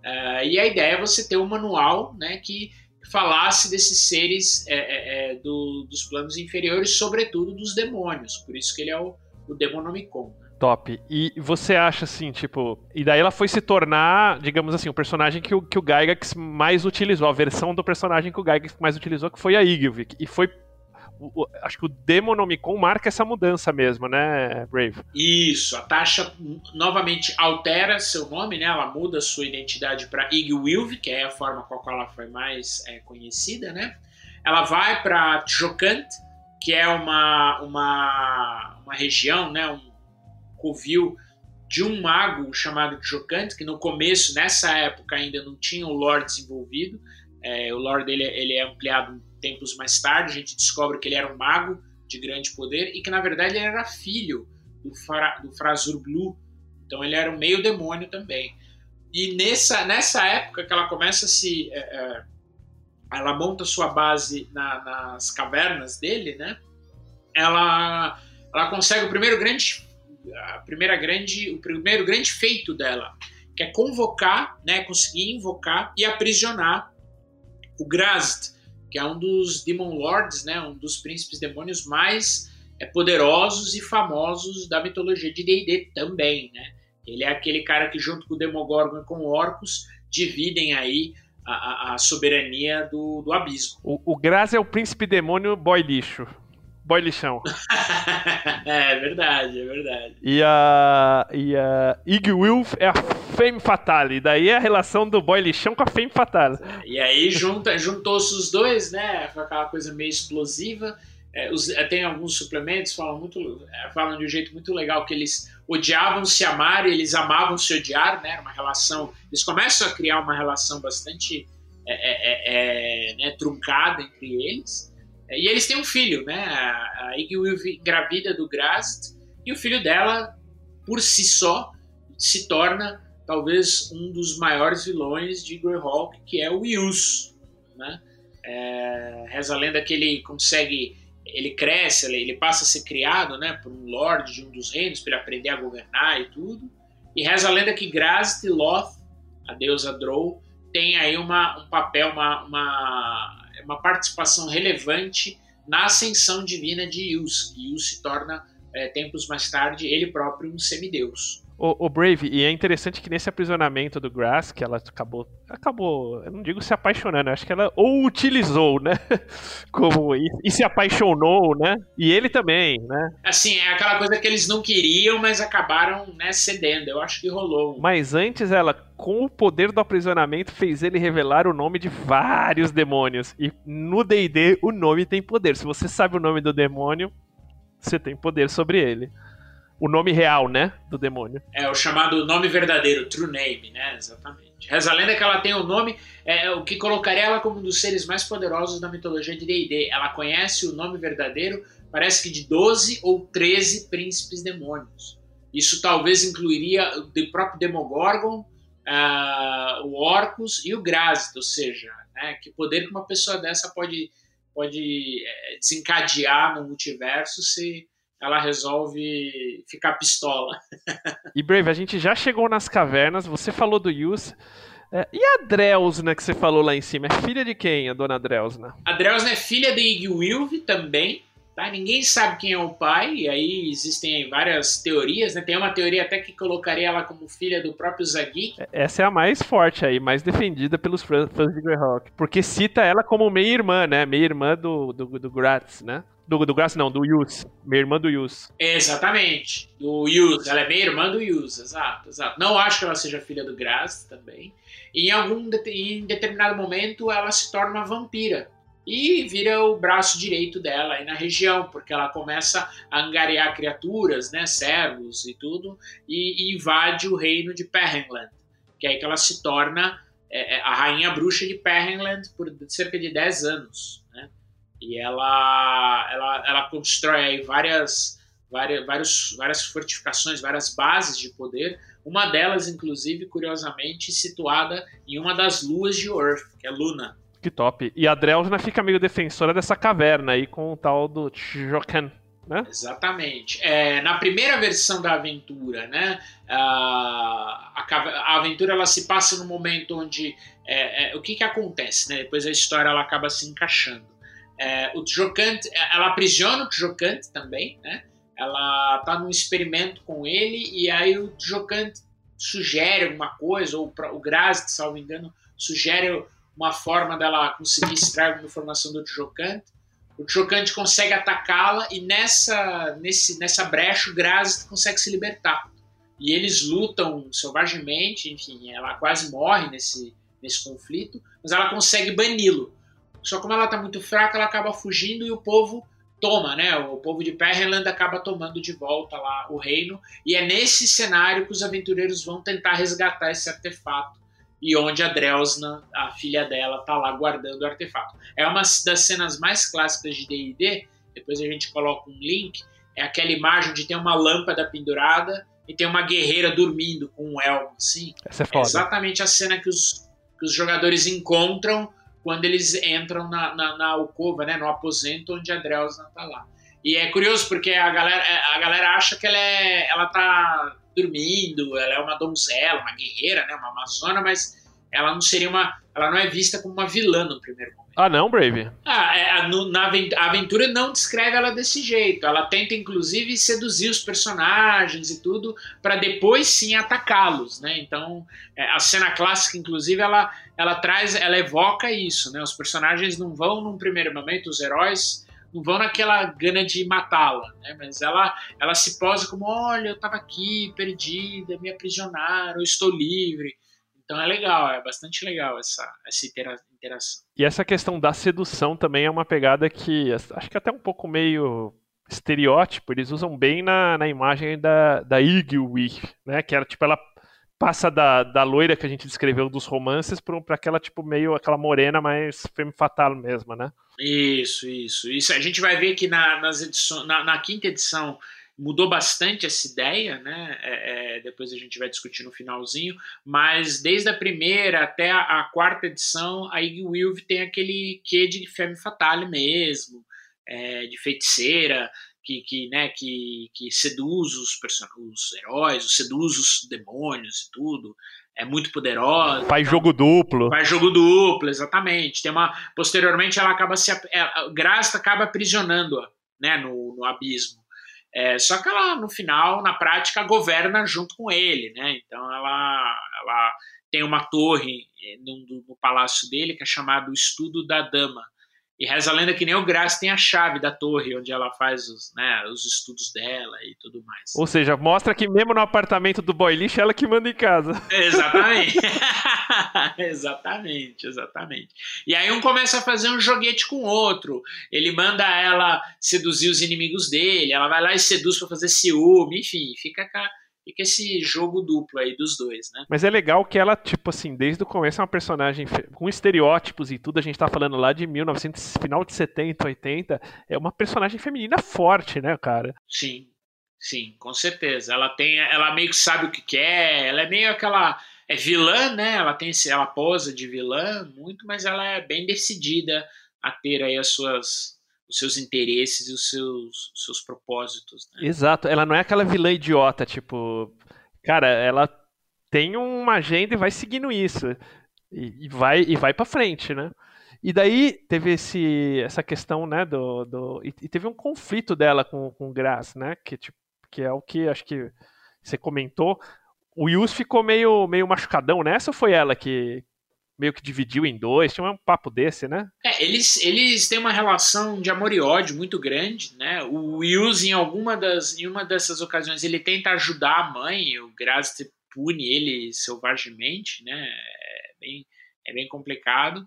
Uh, e a ideia é você ter um manual né, que falasse desses seres é, é, é, do, dos planos inferiores, sobretudo dos demônios. Por isso que ele é o, o Demonomicon. Né? Top. E você acha assim, tipo. E daí ela foi se tornar, digamos assim, o personagem que o, que o Gygax mais utilizou, a versão do personagem que o Gygax mais utilizou, que foi a Igilvik. E foi o, acho que o Demonomicon marca essa mudança mesmo, né, Brave? Isso, a Tasha novamente altera seu nome, né? Ela muda sua identidade para Igwilv, que é a forma com a qual ela foi mais é, conhecida, né? Ela vai para Jokant, que é uma, uma, uma região, né? Um covil de um mago chamado Jokant, que no começo, nessa época, ainda não tinha o lore desenvolvido. É, o lore dele ele é ampliado tempos mais tarde, a gente descobre que ele era um mago de grande poder e que na verdade ele era filho do, Fra, do Frazur Blue. Então ele era um meio demônio também. E nessa, nessa época que ela começa a se. É, é, ela monta sua base na, nas cavernas dele, né? Ela, ela consegue o primeiro grande. A primeira grande, o primeiro grande feito dela, que é convocar, né, conseguir invocar e aprisionar o Grazd, que é um dos Demon Lords, né, um dos príncipes demônios mais é, poderosos e famosos da mitologia de D&D também, né? Ele é aquele cara que junto com o Demogorgon e com o Orcus dividem aí a, a soberania do, do abismo. O, o Graz é o príncipe demônio boy lixo. Boy lixão. [laughs] é verdade, é verdade. E a, e a Igwilf é a Femme Fatale. Daí é a relação do boy lixão com a Femme Fatale. E aí junta, juntou-se os dois, né? Foi aquela coisa meio explosiva. É, os, é, tem alguns suplementos falam muito é, falam de um jeito muito legal que eles odiavam se amar e eles amavam se odiar né uma relação eles começam a criar uma relação bastante é, é, né, truncada entre eles e eles têm um filho, né? A Iggy engravida do Grast e o filho dela por si só, se torna talvez um dos maiores vilões de Greyhawk, que é o Yus. Né? É, reza a lenda que ele consegue, ele cresce, ele, passa a ser criado né, por um lord de um dos reinos, para ele aprender a governar e tudo. E reza a lenda que Grazit Loth, a deusa Drow, tem aí uma, um papel, uma, uma, uma participação relevante na ascensão divina de Yus. Yus se torna, é, tempos mais tarde, ele próprio um semideus. O, o, Brave, e é interessante que nesse aprisionamento do Grass, que ela acabou, acabou, eu não digo se apaixonando, acho que ela ou utilizou, né, [laughs] como, e, e, se apaixonou, né, e ele também, né. Assim, é aquela coisa que eles não queriam, mas acabaram, né, cedendo, eu acho que rolou. Mas antes ela, com o poder do aprisionamento, fez ele revelar o nome de vários demônios, e no D&D o nome tem poder, se você sabe o nome do demônio, você tem poder sobre ele o nome real, né? Do demônio. É, o chamado nome verdadeiro, true name, né? Exatamente. Reza a lenda que ela tem o nome, é, o que colocaria ela como um dos seres mais poderosos da mitologia de D&D. Ela conhece o nome verdadeiro, parece que de 12 ou 13 príncipes demônios. Isso talvez incluiria o próprio Demogorgon, uh, o Orcus e o Grazit, ou seja, né, que poder que uma pessoa dessa pode, pode é, desencadear no multiverso se ela resolve ficar pistola. [laughs] e Brave, a gente já chegou nas cavernas, você falou do Yus. É, e a Drelsna que você falou lá em cima? É filha de quem, a dona Drelsna? A Drelsna é filha de Igwilv também. Tá? Ninguém sabe quem é o pai, e aí existem várias teorias, né? Tem uma teoria até que colocaria ela como filha do próprio Zagik. É, essa é a mais forte aí, mais defendida pelos fãs de Greyhawk. Porque cita ela como meia-irmã, né? Meia-irmã do, do, do Gratz, né? Do, do Graça não, do Yus. Minha irmã do Yus. Exatamente. Do Yus. Ela é meia irmã do Yus, exato, exato. Não acho que ela seja filha do Graça também. E em algum em determinado momento ela se torna uma vampira. E vira o braço direito dela aí na região, porque ela começa a angariar criaturas, né, servos e tudo, e, e invade o reino de Perrenland. Que é aí que ela se torna é, é a rainha bruxa de Perrenland por cerca de 10 anos. E ela, ela, ela constrói aí várias, várias, vários, várias fortificações, várias bases de poder. Uma delas, inclusive, curiosamente, situada em uma das luas de Earth, que é Luna. Que top. E a Drelna fica meio defensora dessa caverna aí com o tal do Jokan. Né? Exatamente. É, na primeira versão da aventura, né, a, a, aventura ela se passa no momento onde é, é, o que, que acontece, né? Depois a história ela acaba se encaixando. É, o Tjokant, é, ela aprisiona o Tjokant também, né? Ela tá num experimento com ele e aí o Tjokant sugere alguma coisa, ou o Graz, salvo engano, sugere uma forma dela conseguir extrair alguma informação do Tjokant. O Tjokant consegue atacá-la e nessa, nesse, nessa brecha o Graz consegue se libertar. E eles lutam selvagemente, enfim, ela quase morre nesse, nesse conflito, mas ela consegue bani-lo. Só como ela está muito fraca, ela acaba fugindo e o povo toma, né? O povo de Perrenland acaba tomando de volta lá o reino. E é nesse cenário que os aventureiros vão tentar resgatar esse artefato. E onde a Drelsna, a filha dela, tá lá guardando o artefato. É uma das cenas mais clássicas de D&D. Depois a gente coloca um link. É aquela imagem de ter uma lâmpada pendurada e tem uma guerreira dormindo com um elmo, assim. Essa é, foda. é exatamente a cena que os, que os jogadores encontram quando eles entram na, na, na alcova, né, no aposento onde a Drelsa está lá. E é curioso porque a galera, a galera acha que ela, é, ela tá dormindo, ela é uma donzela, uma guerreira, né, uma amazona, mas ela não seria uma, ela não é vista como uma vilã no primeiro momento. Ah, não, Brave? Ah, é, a, no, na a aventura não descreve ela desse jeito. Ela tenta, inclusive, seduzir os personagens e tudo, para depois sim atacá-los, né? Então, é, a cena clássica, inclusive, ela, ela traz, ela evoca isso, né? Os personagens não vão num primeiro momento, os heróis não vão naquela gana de matá-la, né? Mas ela, ela se posa como, olha, eu estava aqui, perdida, me aprisionaram, eu estou livre. Então é legal, é bastante legal essa, essa interação. E essa questão da sedução também é uma pegada que acho que até um pouco meio estereótipo, eles usam bem na, na imagem da, da Igwi, né? Que era tipo, ela passa da, da loira que a gente descreveu dos romances para aquela tipo meio aquela morena mais femme fatal mesmo, né? Isso, isso. Isso a gente vai ver que na, nas edições, na, na quinta edição mudou bastante essa ideia, né? É, é, depois a gente vai discutir no finalzinho, mas desde a primeira até a, a quarta edição, a Iggy Wilve tem aquele quê de femme fatale mesmo, é, de feiticeira, que, que, né, que, que seduz os, os heróis, seduz os demônios e tudo. É muito poderosa. Faz então, jogo duplo. Faz jogo duplo, exatamente. Tem uma, posteriormente, ela acaba se. Ela, Grasta acaba aprisionando-a né, no, no abismo. É, só que ela, no final, na prática, governa junto com ele. Né? Então ela, ela tem uma torre eh, no, no palácio dele que é chamado Estudo da Dama e reza a lenda que nem o Graça tem a chave da torre onde ela faz os, né, os estudos dela e tudo mais. Ou seja, mostra que mesmo no apartamento do boy lixo, ela que manda em casa. [laughs] Exatamente. [laughs] exatamente, exatamente. E aí um começa a fazer um joguete com o outro. Ele manda ela seduzir os inimigos dele, ela vai lá e seduz para fazer ciúme, enfim, fica com a fica esse jogo duplo aí dos dois, né? Mas é legal que ela, tipo assim, desde o começo é uma personagem com estereótipos e tudo, a gente tá falando lá de 1900, final de 70, 80, é uma personagem feminina forte, né, cara? Sim, sim, com certeza. Ela tem, ela meio que sabe o que quer, ela é meio aquela é vilã, né? Ela tem ela posa de vilã muito, mas ela é bem decidida a ter aí as suas os seus interesses e os seus, seus propósitos. Né? Exato, ela não é aquela vilã idiota, tipo, cara, ela tem uma agenda e vai seguindo isso e, e vai e vai para frente, né? E daí teve esse, essa questão, né, do, do e, e teve um conflito dela com, com o Grass, né, que, tipo, que é o que acho que você comentou. O Yus ficou meio, meio machucadão nessa ou foi ela que, meio que dividiu em dois, tinha um papo desse, né? É, eles, eles têm uma relação de amor e ódio muito grande, né? O Wills, em alguma das, em uma dessas ocasiões, ele tenta ajudar a mãe, o Graz pune ele selvagemente, né? É bem, é bem complicado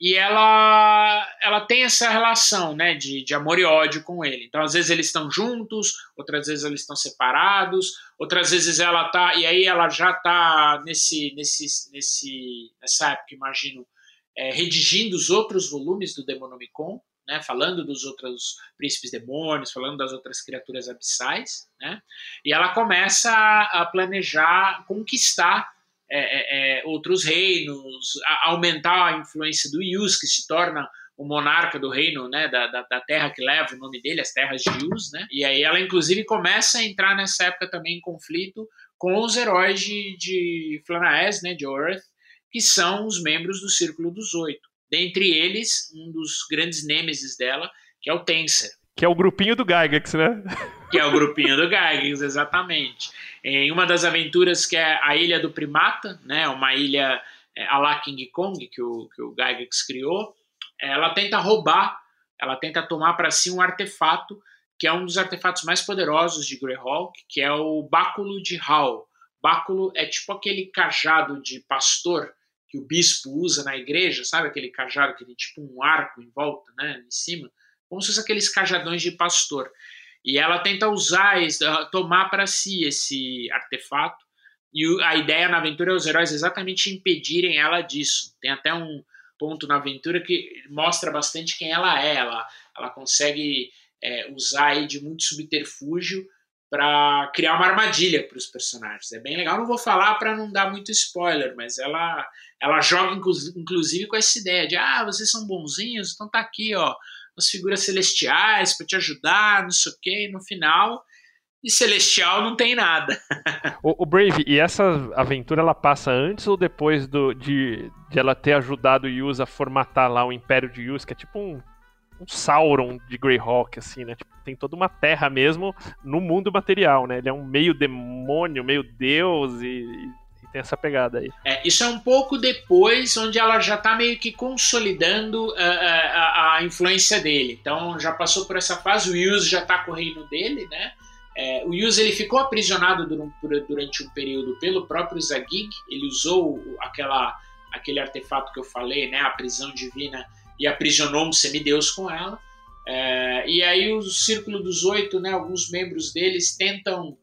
e ela ela tem essa relação né de, de amor e ódio com ele. Então às vezes eles estão juntos outras vezes eles estão separados outras vezes ela tá e aí ela já tá nesse nesse nesse nessa época imagino é, redigindo os outros volumes do Demonomicon né falando dos outros príncipes demônios falando das outras criaturas abissais né. E ela começa a planejar conquistar é, é, é, outros reinos, a, aumentar a influência do Yus, que se torna o monarca do reino, né, da, da, da, terra que leva o nome dele, as terras de Yus, né, e aí ela inclusive começa a entrar nessa época também em conflito com os heróis de, de Flanaes, né, de Orth, que são os membros do Círculo dos Oito. Dentre eles, um dos grandes nêmesis dela, que é o Tenser. Que é o grupinho do Gygax, né? Que é o grupinho do Gygax, exatamente. Em uma das aventuras que é a Ilha do Primata, né? Uma ilha é, a la King Kong que o, que o Gygax criou, ela tenta roubar, ela tenta tomar para si um artefato que é um dos artefatos mais poderosos de Greyhawk, que é o Báculo de Hal. Báculo é tipo aquele cajado de pastor que o bispo usa na igreja, sabe aquele cajado que tem tipo um arco em volta, né, em cima como se fosse aqueles cajadões de pastor. E ela tenta usar, tomar para si esse artefato. E a ideia na aventura é os heróis exatamente impedirem ela disso. Tem até um ponto na aventura que mostra bastante quem ela é. Ela, ela consegue é, usar aí de muito subterfúgio para criar uma armadilha para os personagens. É bem legal. Não vou falar para não dar muito spoiler, mas ela ela joga inclusive com essa ideia de ah, vocês são bonzinhos, então tá aqui, ó, as figuras celestiais para te ajudar, não sei o quê, e no final e celestial não tem nada. [laughs] o, o, Brave, e essa aventura ela passa antes ou depois do, de, de ela ter ajudado o Yus a formatar lá o Império de Yus, que é tipo um, um Sauron de Greyhawk, assim, né? Tipo, tem toda uma terra mesmo no mundo material, né? Ele é um meio demônio, meio deus e, tem essa pegada aí. É, isso é um pouco depois, onde ela já está meio que consolidando a, uh, uh, a, a, influência dele. Então já passou por essa fase, o Yuz já está com o reino dele, né? É, o Yuz ele ficou aprisionado durante, durante um período pelo próprio Zagig, ele usou aquela, aquele artefato que eu falei, né, a prisão divina, e aprisionou um semideus com ela. É, e aí o Círculo dos Oito, né, alguns membros deles tentam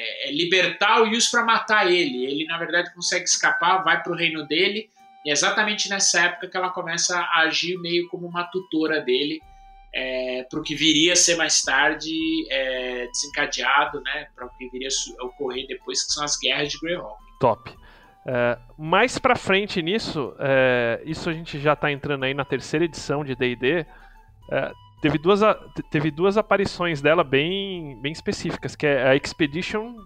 é, é, libertar o Yus para matar ele. Ele, na verdade, consegue escapar, vai para o reino dele. E é exatamente nessa época que ela começa a agir meio como uma tutora dele é, para o que viria a ser mais tarde é, desencadeado, né, para o que viria a ocorrer depois, que são as guerras de Greyhawk. Top. É, mais pra frente nisso, é, isso a gente já tá entrando aí na terceira edição de D&D, teve, duas, teve duas aparições dela bem, bem específicas, que é a Expedition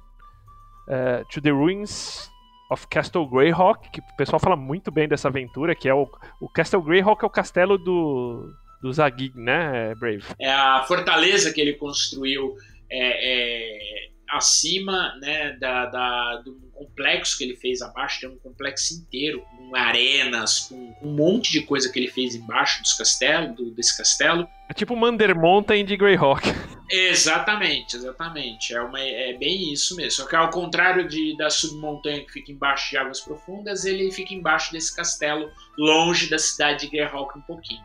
é, to the Ruins of Castle Greyhawk, que o pessoal fala muito bem dessa aventura, que é o, o Castle Greyhawk é o castelo do, do Zagig, né, Brave? É a fortaleza que ele construiu é, é, acima né, da, da, do complexo que ele fez abaixo, tem um complexo inteiro, com arenas, com, com um monte de coisa que ele fez embaixo dos castelos, do, desse castelo. É tipo Mander Mountain de Greyhawk. Exatamente, exatamente. É, uma, é bem isso mesmo. Só que ao contrário de, da submontanha que fica embaixo de águas profundas, ele fica embaixo desse castelo, longe da cidade de Greyhawk um pouquinho.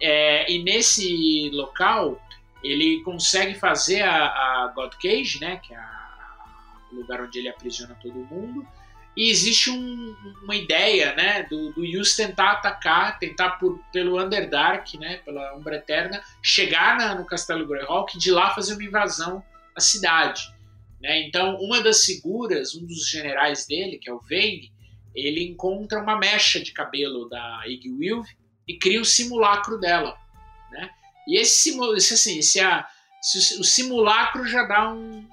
É, e nesse local, ele consegue fazer a, a God Cage, né, que é o lugar onde ele aprisiona todo mundo, e existe um, uma ideia né, do, do Yus tentar atacar, tentar por, pelo Underdark, né, pela Umbra Eterna, chegar na, no Castelo Greyhawk e de lá fazer uma invasão à cidade. Né? Então, uma das figuras, um dos generais dele, que é o Vayne, ele encontra uma mecha de cabelo da Igwilv e cria um simulacro dela. E esse, esse assim, se, a, se o simulacro já dá um,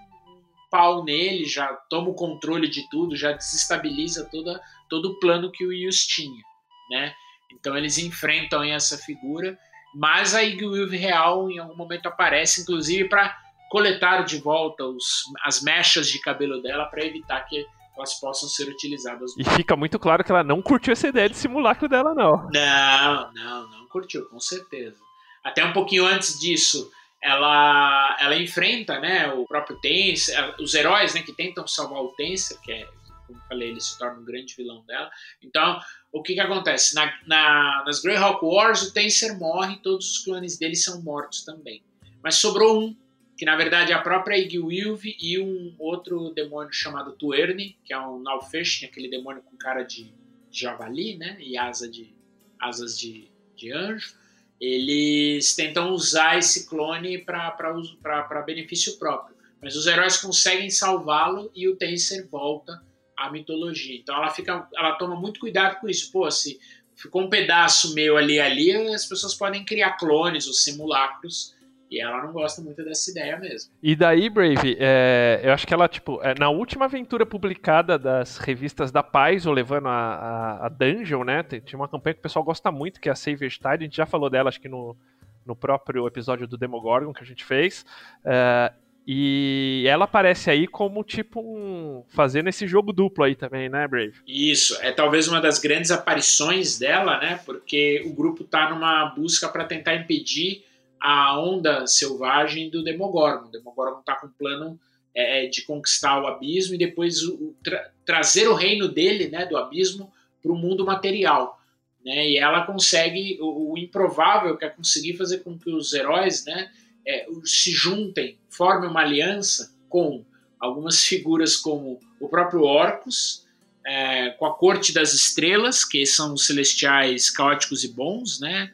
pau nele, já toma o controle de tudo, já desestabiliza toda, todo o plano que o Yus tinha, né? Então eles enfrentam essa figura, mas a Igwilv real em algum momento aparece, inclusive para coletar de volta os, as mechas de cabelo dela para evitar que elas possam ser utilizadas. E fica muito claro que ela não curtiu essa ideia de simulacro dela, não. Não, não, não curtiu, com certeza. Até um pouquinho antes disso, ela, ela enfrenta né, o próprio Tenser, os heróis né, que tentam salvar o Tenser, que é, como falei, ele se torna um grande vilão dela. Então, o que, que acontece? Na, na, nas Greyhawk Wars, o Tenser morre, todos os clones dele são mortos também. Mas sobrou um, que na verdade é a própria Igwilv e um outro demônio chamado Tuerne, que é um Nalfish, aquele demônio com cara de javali né, e asa de, asas de, de anjo eles tentam usar esse clone para benefício próprio. Mas os heróis conseguem salvá-lo e o Tenser volta à mitologia. Então ela fica, ela toma muito cuidado com isso. Pô, se ficou um pedaço meu ali ali, as pessoas podem criar clones, os simulacros e ela não gosta muito dessa ideia mesmo. E daí, Brave, é, eu acho que ela, tipo, é, na última aventura publicada das revistas da Paz, ou levando a, a, a, Dungeon, né? Tinha uma campanha que o pessoal gosta muito, que é a Save Tide, a gente já falou dela, acho que no, no próprio episódio do Demogorgon que a gente fez. É, e ela aparece aí como, tipo, um, fazendo esse jogo duplo aí também, né, Brave? Isso, é talvez uma das grandes aparições dela, né? Porque o grupo tá numa busca para tentar impedir a onda selvagem do Demogorgon. O Demogorgon está com um plano é, de conquistar o abismo e depois o, tra trazer o reino dele, né, do abismo, para o mundo material. Né? E ela consegue o, o, improvável, que é conseguir fazer com que os heróis né, é, se juntem, formem uma aliança com algumas figuras como o próprio Orcus, é, com a Corte das Estrelas, que são os celestiais caóticos e bons, né?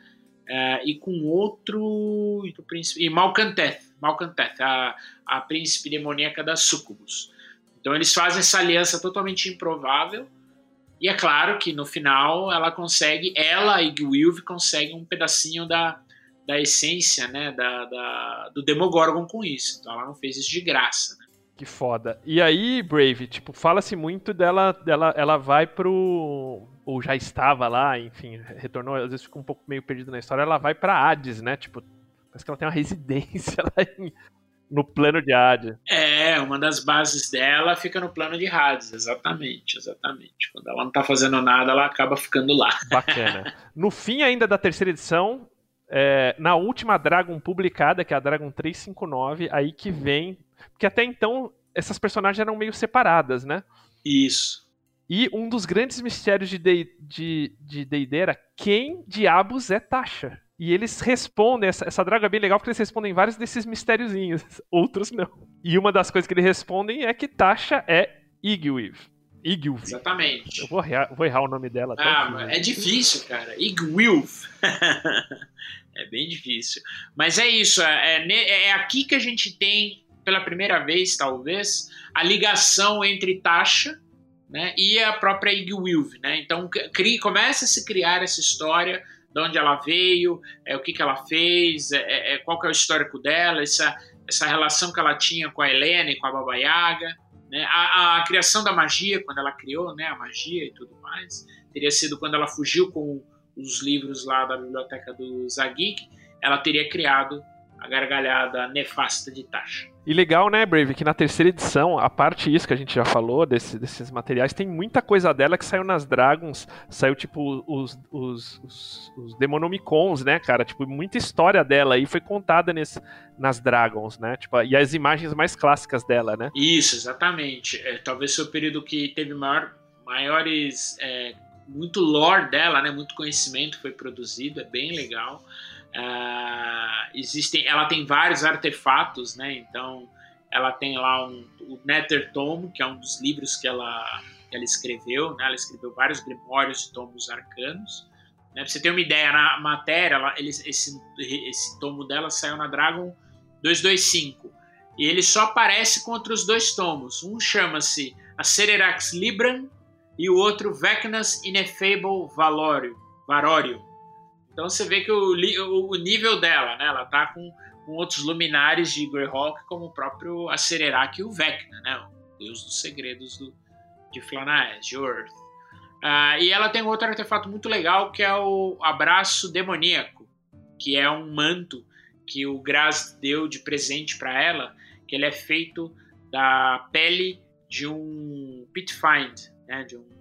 É, e com outro. E, príncipe, e Malcanteth, Malcanteth a, a príncipe demoníaca da Sucubus. Então eles fazem essa aliança totalmente improvável. E é claro que no final ela consegue, ela e Gwilv conseguem um pedacinho da, da essência né, da, da, do Demogorgon com isso. Então ela não fez isso de graça. Né? Que foda. E aí, Brave, tipo, fala-se muito dela, dela, ela vai pro ou já estava lá, enfim, retornou, às vezes fica um pouco meio perdido na história, ela vai para Hades, né? Tipo, parece que ela tem uma [laughs] residência lá em, no plano de Hades. É, uma das bases dela fica no plano de Hades, exatamente, exatamente. Quando ela não tá fazendo nada, ela acaba ficando lá. [laughs] Bacana. No fim ainda da terceira edição, é, na última Dragon publicada, que é a Dragon 359, aí que vem. Porque até então essas personagens eram meio separadas, né? Isso. E um dos grandes mistérios de D&D de, de era quem diabos é Tasha? E eles respondem, essa, essa draga é bem legal porque eles respondem vários desses mistériozinhos, [laughs] outros não. E uma das coisas que eles respondem é que Tasha é Igwiv. Igwilv. Exatamente. Eu vou errar, vou errar o nome dela. Ah, é difícil, cara. Igwilv. [laughs] É bem difícil. Mas é isso, é, é, é aqui que a gente tem, pela primeira vez, talvez, a ligação entre Tasha né, e a própria Iggy Wilve, né? Então começa a se criar essa história de onde ela veio, é, o que, que ela fez, é, é, qual que é o histórico dela, essa, essa relação que ela tinha com a Helena e com a Baba Yaga, né? a, a, criação da magia, quando ela criou né, a magia e tudo mais, teria sido quando ela fugiu com os livros lá da biblioteca do Zagig, ela teria criado a gargalhada nefasta de Tasha. E legal, né, Brave, que na terceira edição, a parte isso que a gente já falou, desse, desses materiais, tem muita coisa dela que saiu nas Dragons, saiu tipo os, os, os, os Demonomicons, né, cara? Tipo, muita história dela aí foi contada nesse, nas Dragons, né? Tipo, e as imagens mais clássicas dela, né? Isso, exatamente. É, talvez foi o período que teve maior, maiores. É, muito lore dela, né? Muito conhecimento foi produzido, é bem legal. Uh, existem, ela tem vários artefatos, né? Então, ela tem lá um, o Nether Tome, que é um dos livros que ela, que ela escreveu, né? Ela escreveu vários grimórios de tomos arcanos. Né? Pra você ter uma ideia, na matéria, ela, ele, esse, esse tomo dela saiu na Dragon 225. E ele só aparece contra os dois tomos. Um chama-se a Cererax Libran e o outro Vecnas Ineffable Valorio. Varório. Então você vê que o, o nível dela, né? Ela tá com, com outros luminares de Greyhawk, como o próprio Acerarak e o Vecna, né? O deus dos segredos do, de Flanaes, de Earth. Uh, e ela tem outro artefato muito legal que é o Abraço Demoníaco, que é um manto que o Graz deu de presente para ela, que ele é feito da pele de um Pitfind, né, de um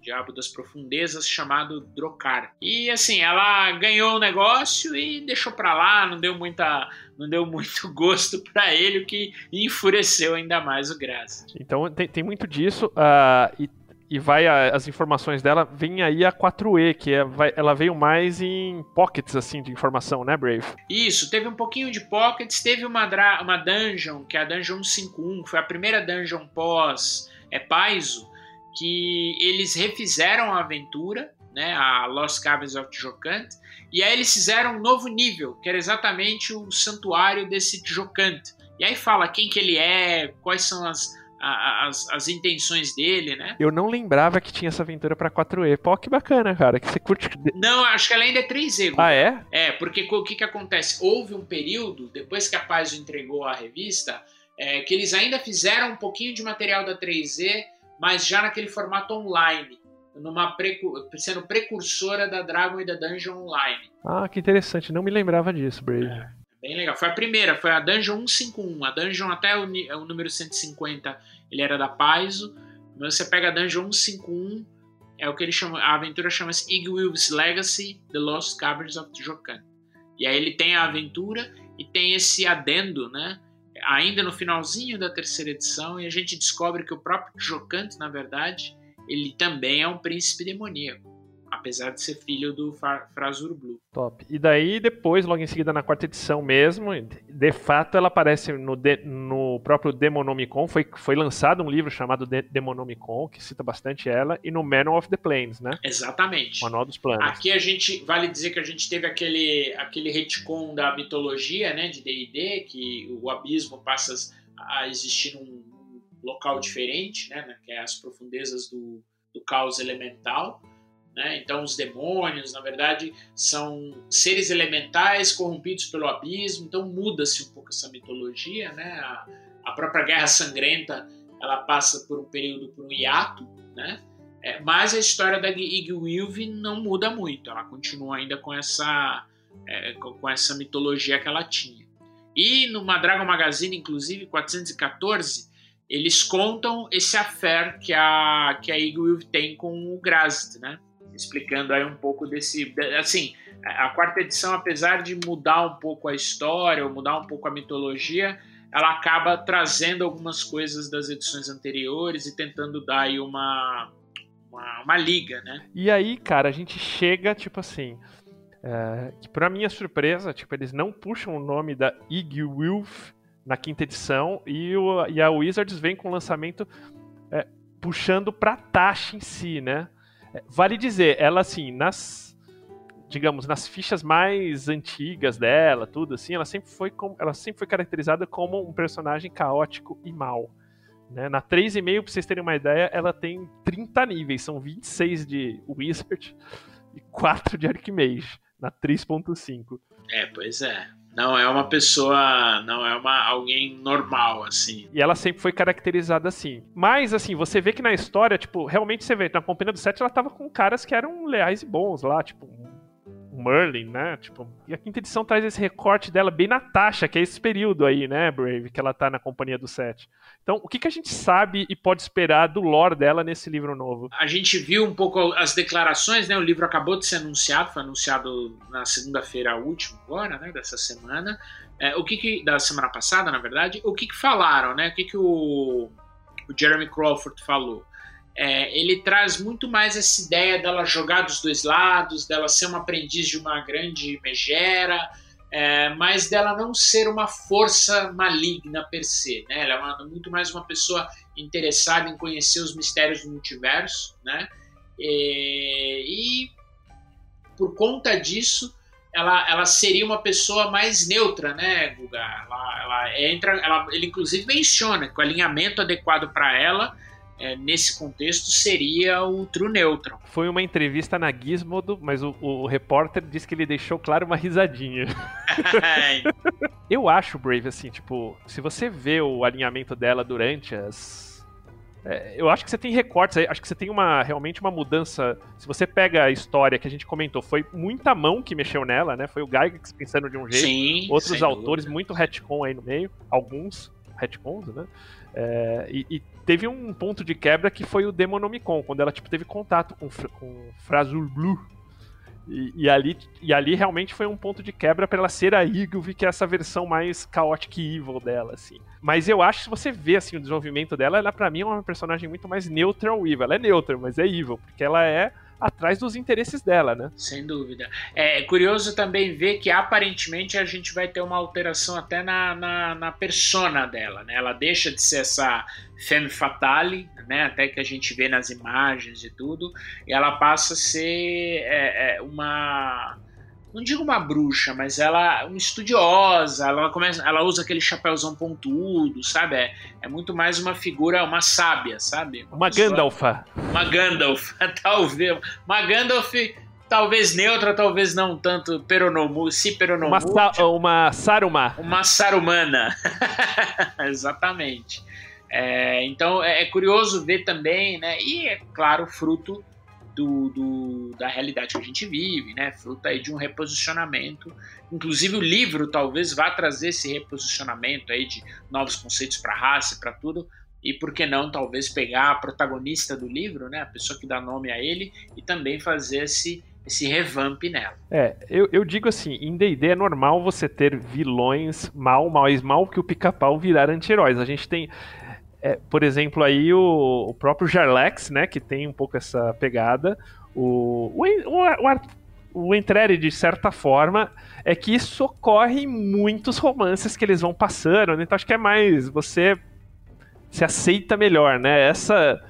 Diabo das Profundezas, chamado Drokar. E assim, ela ganhou o negócio e deixou para lá, não deu muita, não deu muito [laughs] gosto para ele, o que enfureceu ainda mais o Graça. Então tem, tem muito disso, uh, e, e vai a, as informações dela, vem aí a 4E, que é, vai, ela veio mais em pockets assim de informação, né, Brave? Isso, teve um pouquinho de pockets, teve uma, uma dungeon, que é a Dungeon 151, que foi a primeira dungeon pós é, Paizo, que eles refizeram a aventura, né, a Lost Caverns of Tijocant, e aí eles fizeram um novo nível, que era exatamente o santuário desse Tijocant. E aí fala quem que ele é, quais são as, as, as intenções dele, né? Eu não lembrava que tinha essa aventura para 4E. Pô, que bacana, cara, que você curte. Não, acho que ela ainda é 3E. Ah, é? É, porque o que que acontece? Houve um período, depois que a Paz entregou a revista, é, que eles ainda fizeram um pouquinho de material da 3E mas já naquele formato online, numa precu sendo precursora da Dragon e da Dungeon Online. Ah, que interessante, não me lembrava disso, Brave. É, bem legal. Foi a primeira, foi a Dungeon 151. A Dungeon até o, o número 150, ele era da Paizo, mas você pega a Dungeon 151, é o que ele chama, a aventura chama-se Igwil's Legacy: The Lost Caverns of Jokan. E aí ele tem a aventura e tem esse adendo, né? Ainda no finalzinho da terceira edição, e a gente descobre que o próprio Jocante, na verdade, ele também é um príncipe demoníaco apesar de ser filho do Frazur Blue. Top. E daí, depois, logo em seguida, na quarta edição mesmo, de fato, ela aparece no, de, no próprio Demonomicon. Foi, foi lançado um livro chamado de, Demonomicon, que cita bastante ela, e no Manual of the Planes, né? Exatamente. Manual dos Planos. Aqui a gente, vale dizer que a gente teve aquele, aquele retcon da mitologia, né, de D&D, que o abismo passa a existir num local diferente, né, que é as profundezas do, do caos elemental. Né? Então, os demônios, na verdade, são seres elementais corrompidos pelo abismo. Então, muda-se um pouco essa mitologia. Né? A, a, própria Guerra Sangrenta ela passa por um período, por um hiato. Né? É, mas a história da Igwilve não muda muito. Ela continua ainda com essa, é, com essa mitologia que ela tinha. E no Dragon Magazine, inclusive, 414, eles contam esse affair que a, que a Igwilve tem com o Grazit, né? Explicando aí um pouco desse. Assim, a quarta edição, apesar de mudar um pouco a história, ou mudar um pouco a mitologia, ela acaba trazendo algumas coisas das edições anteriores e tentando dar aí uma, uma, uma liga, né? E aí, cara, a gente chega, tipo assim. É, que pra minha surpresa, tipo, eles não puxam o nome da Iggy Wolf na quinta edição e, o, e a Wizards vem com o lançamento é, puxando pra Tasha em si, né? Vale dizer, ela assim, nas digamos, nas fichas mais antigas dela, tudo assim, ela sempre foi, com, ela sempre foi caracterizada como um personagem caótico e mau. Né? Na 3,5, pra vocês terem uma ideia, ela tem 30 níveis, são 26 de Wizard e 4 de Archmage, na 3.5. É, pois é. Não é uma pessoa, não é uma alguém normal assim. E ela sempre foi caracterizada assim. Mas assim, você vê que na história, tipo, realmente você vê, na Companhia do Sete ela tava com caras que eram leais e bons lá, tipo, Merlin, né? Tipo, e a quinta edição traz esse recorte dela bem na taxa, que é esse período aí, né, Brave, que ela tá na companhia do Sete. Então, o que, que a gente sabe e pode esperar do lore dela nesse livro novo? A gente viu um pouco as declarações, né? O livro acabou de ser anunciado, foi anunciado na segunda-feira última, agora, né? Dessa semana. É, o que, que da semana passada, na verdade. O que, que falaram, né? O que, que o, o Jeremy Crawford falou? É, ele traz muito mais essa ideia dela jogar dos dois lados, dela ser uma aprendiz de uma grande megera, é, mas dela não ser uma força maligna per se. Né? Ela é uma, muito mais uma pessoa interessada em conhecer os mistérios do multiverso, né? E, e por conta disso, ela, ela seria uma pessoa mais neutra, né, Guga? Ela, ela entra, ela, ele inclusive menciona que o alinhamento adequado para ela é, nesse contexto seria o True Neutron. Foi uma entrevista na Gizmodo, mas o, o repórter disse que ele deixou claro uma risadinha. [laughs] Eu acho, Brave, assim, tipo, se você vê o alinhamento dela durante as. É, eu acho que você tem recortes, acho que você tem uma realmente uma mudança. Se você pega a história que a gente comentou, foi muita mão que mexeu nela, né? Foi o Gygax pensando de um jeito, Sim, outros autores, dúvida. muito retcon aí no meio, alguns retcons, né? É, e, e, teve um ponto de quebra que foi o Demonomicon, quando ela tipo, teve contato com, com Frazul Blue. E, e, ali, e ali realmente foi um ponto de quebra para ela ser a Igvi, que é essa versão mais chaotic evil dela, assim. Mas eu acho que se você vê assim, o desenvolvimento dela, ela para mim é uma personagem muito mais neutral evil. Ela é neutra, mas é evil, porque ela é atrás dos interesses dela, né? Sem dúvida. É curioso também ver que aparentemente a gente vai ter uma alteração até na, na, na persona dela, né? Ela deixa de ser essa femme fatale, né? Até que a gente vê nas imagens e tudo, e ela passa a ser é, é, uma não digo uma bruxa, mas ela é uma estudiosa, ela começa, ela usa aquele chapéuzão pontudo, sabe? É, é muito mais uma figura, uma sábia, sabe? Uma, uma Gandalfa. Uma Gandalf, [laughs] talvez. Uma Gandalf talvez neutra, talvez não tanto peronomu, se peronomu. Uma, sa uma Saruma. Uma Sarumana. [laughs] Exatamente. É, então é, é curioso ver também, né? E é claro, fruto do, do, da realidade que a gente vive, né? Fruto aí de um reposicionamento. Inclusive o livro talvez vá trazer esse reposicionamento aí de novos conceitos para raça, para tudo. E por que não talvez pegar a protagonista do livro, né? A pessoa que dá nome a ele e também fazer esse esse revamp nela. É, eu, eu digo assim, em D&D é normal você ter vilões mal, mais mal que o pica-pau virar anti-heróis. A gente tem é, por exemplo, aí o, o, próprio Jarlax, né, que tem um pouco essa pegada, o, o, o, o Entrere, de certa forma, é que isso ocorre em muitos romances que eles vão passando, né? então acho que é mais você se aceita melhor, né? Essa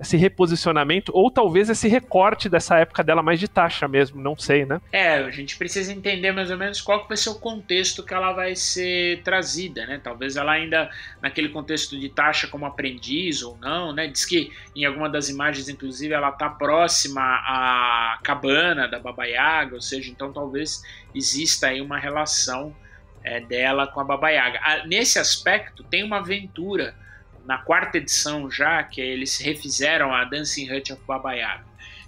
esse reposicionamento, ou talvez esse recorte dessa época dela mais de taxa mesmo, não sei, né? É, a gente precisa entender mais ou menos qual que vai ser o contexto que ela vai ser trazida, né? Talvez ela ainda naquele contexto de taxa como aprendiz ou não, né? Diz que em alguma das imagens, inclusive, ela tá próxima à cabana da Baba Yaga, ou seja, então talvez exista aí uma relação é, dela com a Baba Yaga. Nesse aspecto, tem uma aventura na quarta edição já, que eles refizeram a Dancing Hut of Baba Yaga.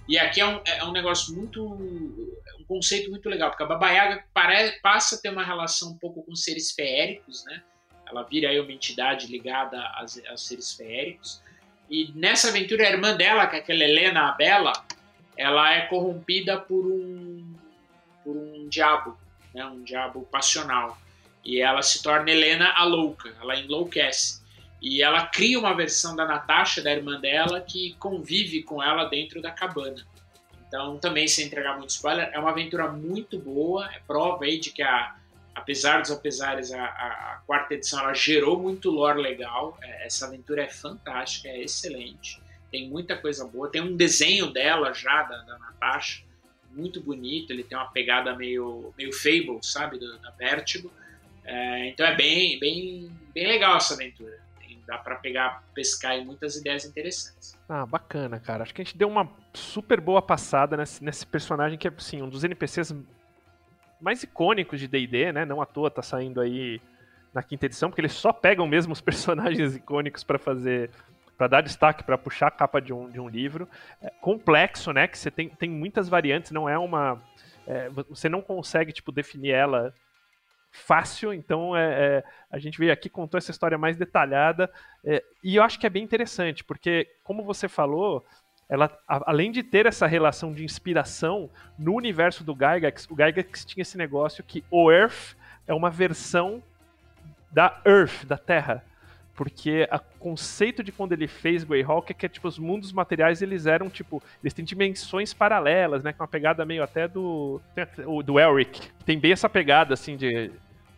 E aqui é um, é um negócio muito. um conceito muito legal, porque a Baba Yaga pare, passa a ter uma relação um pouco com seres feéricos, né? Ela vira aí uma entidade ligada aos, aos seres feéricos. E nessa aventura, a irmã dela, que é aquela Helena a Bela, ela é corrompida por um, por um diabo, né? um diabo passional. E ela se torna Helena a louca, ela enlouquece. E ela cria uma versão da Natasha, da irmã dela, que convive com ela dentro da cabana. Então, também sem entregar muito spoiler, é uma aventura muito boa, é prova aí de que, a, apesar dos apesares, a, a, a quarta edição ela gerou muito lore legal. É, essa aventura é fantástica, é excelente, tem muita coisa boa. Tem um desenho dela já, da, da Natasha, muito bonito, ele tem uma pegada meio, meio Fable, sabe, do, da Vertigo. É, então é bem, bem, bem legal essa aventura. Dá para pegar, pescar em muitas ideias interessantes. Ah, bacana, cara. Acho que a gente deu uma super boa passada nesse, nesse personagem que é, assim, um dos NPCs mais icônicos de D&D, né? Não à toa tá saindo aí na quinta edição, porque eles só pegam mesmo os [laughs] personagens icônicos para fazer para dar destaque, para puxar a capa de um, de um livro. É complexo, né? Que você tem, tem muitas variantes, não é uma. É, você não consegue tipo, definir ela fácil, então é, é, a gente veio aqui contou essa história mais detalhada é, e eu acho que é bem interessante porque como você falou ela a, além de ter essa relação de inspiração no universo do Gygax, o Gygax tinha esse negócio que o Earth é uma versão da Earth, da Terra porque o conceito de quando ele fez Greyhawk é que tipo, os mundos materiais eles eram tipo. Eles têm dimensões paralelas, né? Com uma pegada meio até do. do Elric. Tem bem essa pegada, assim, de.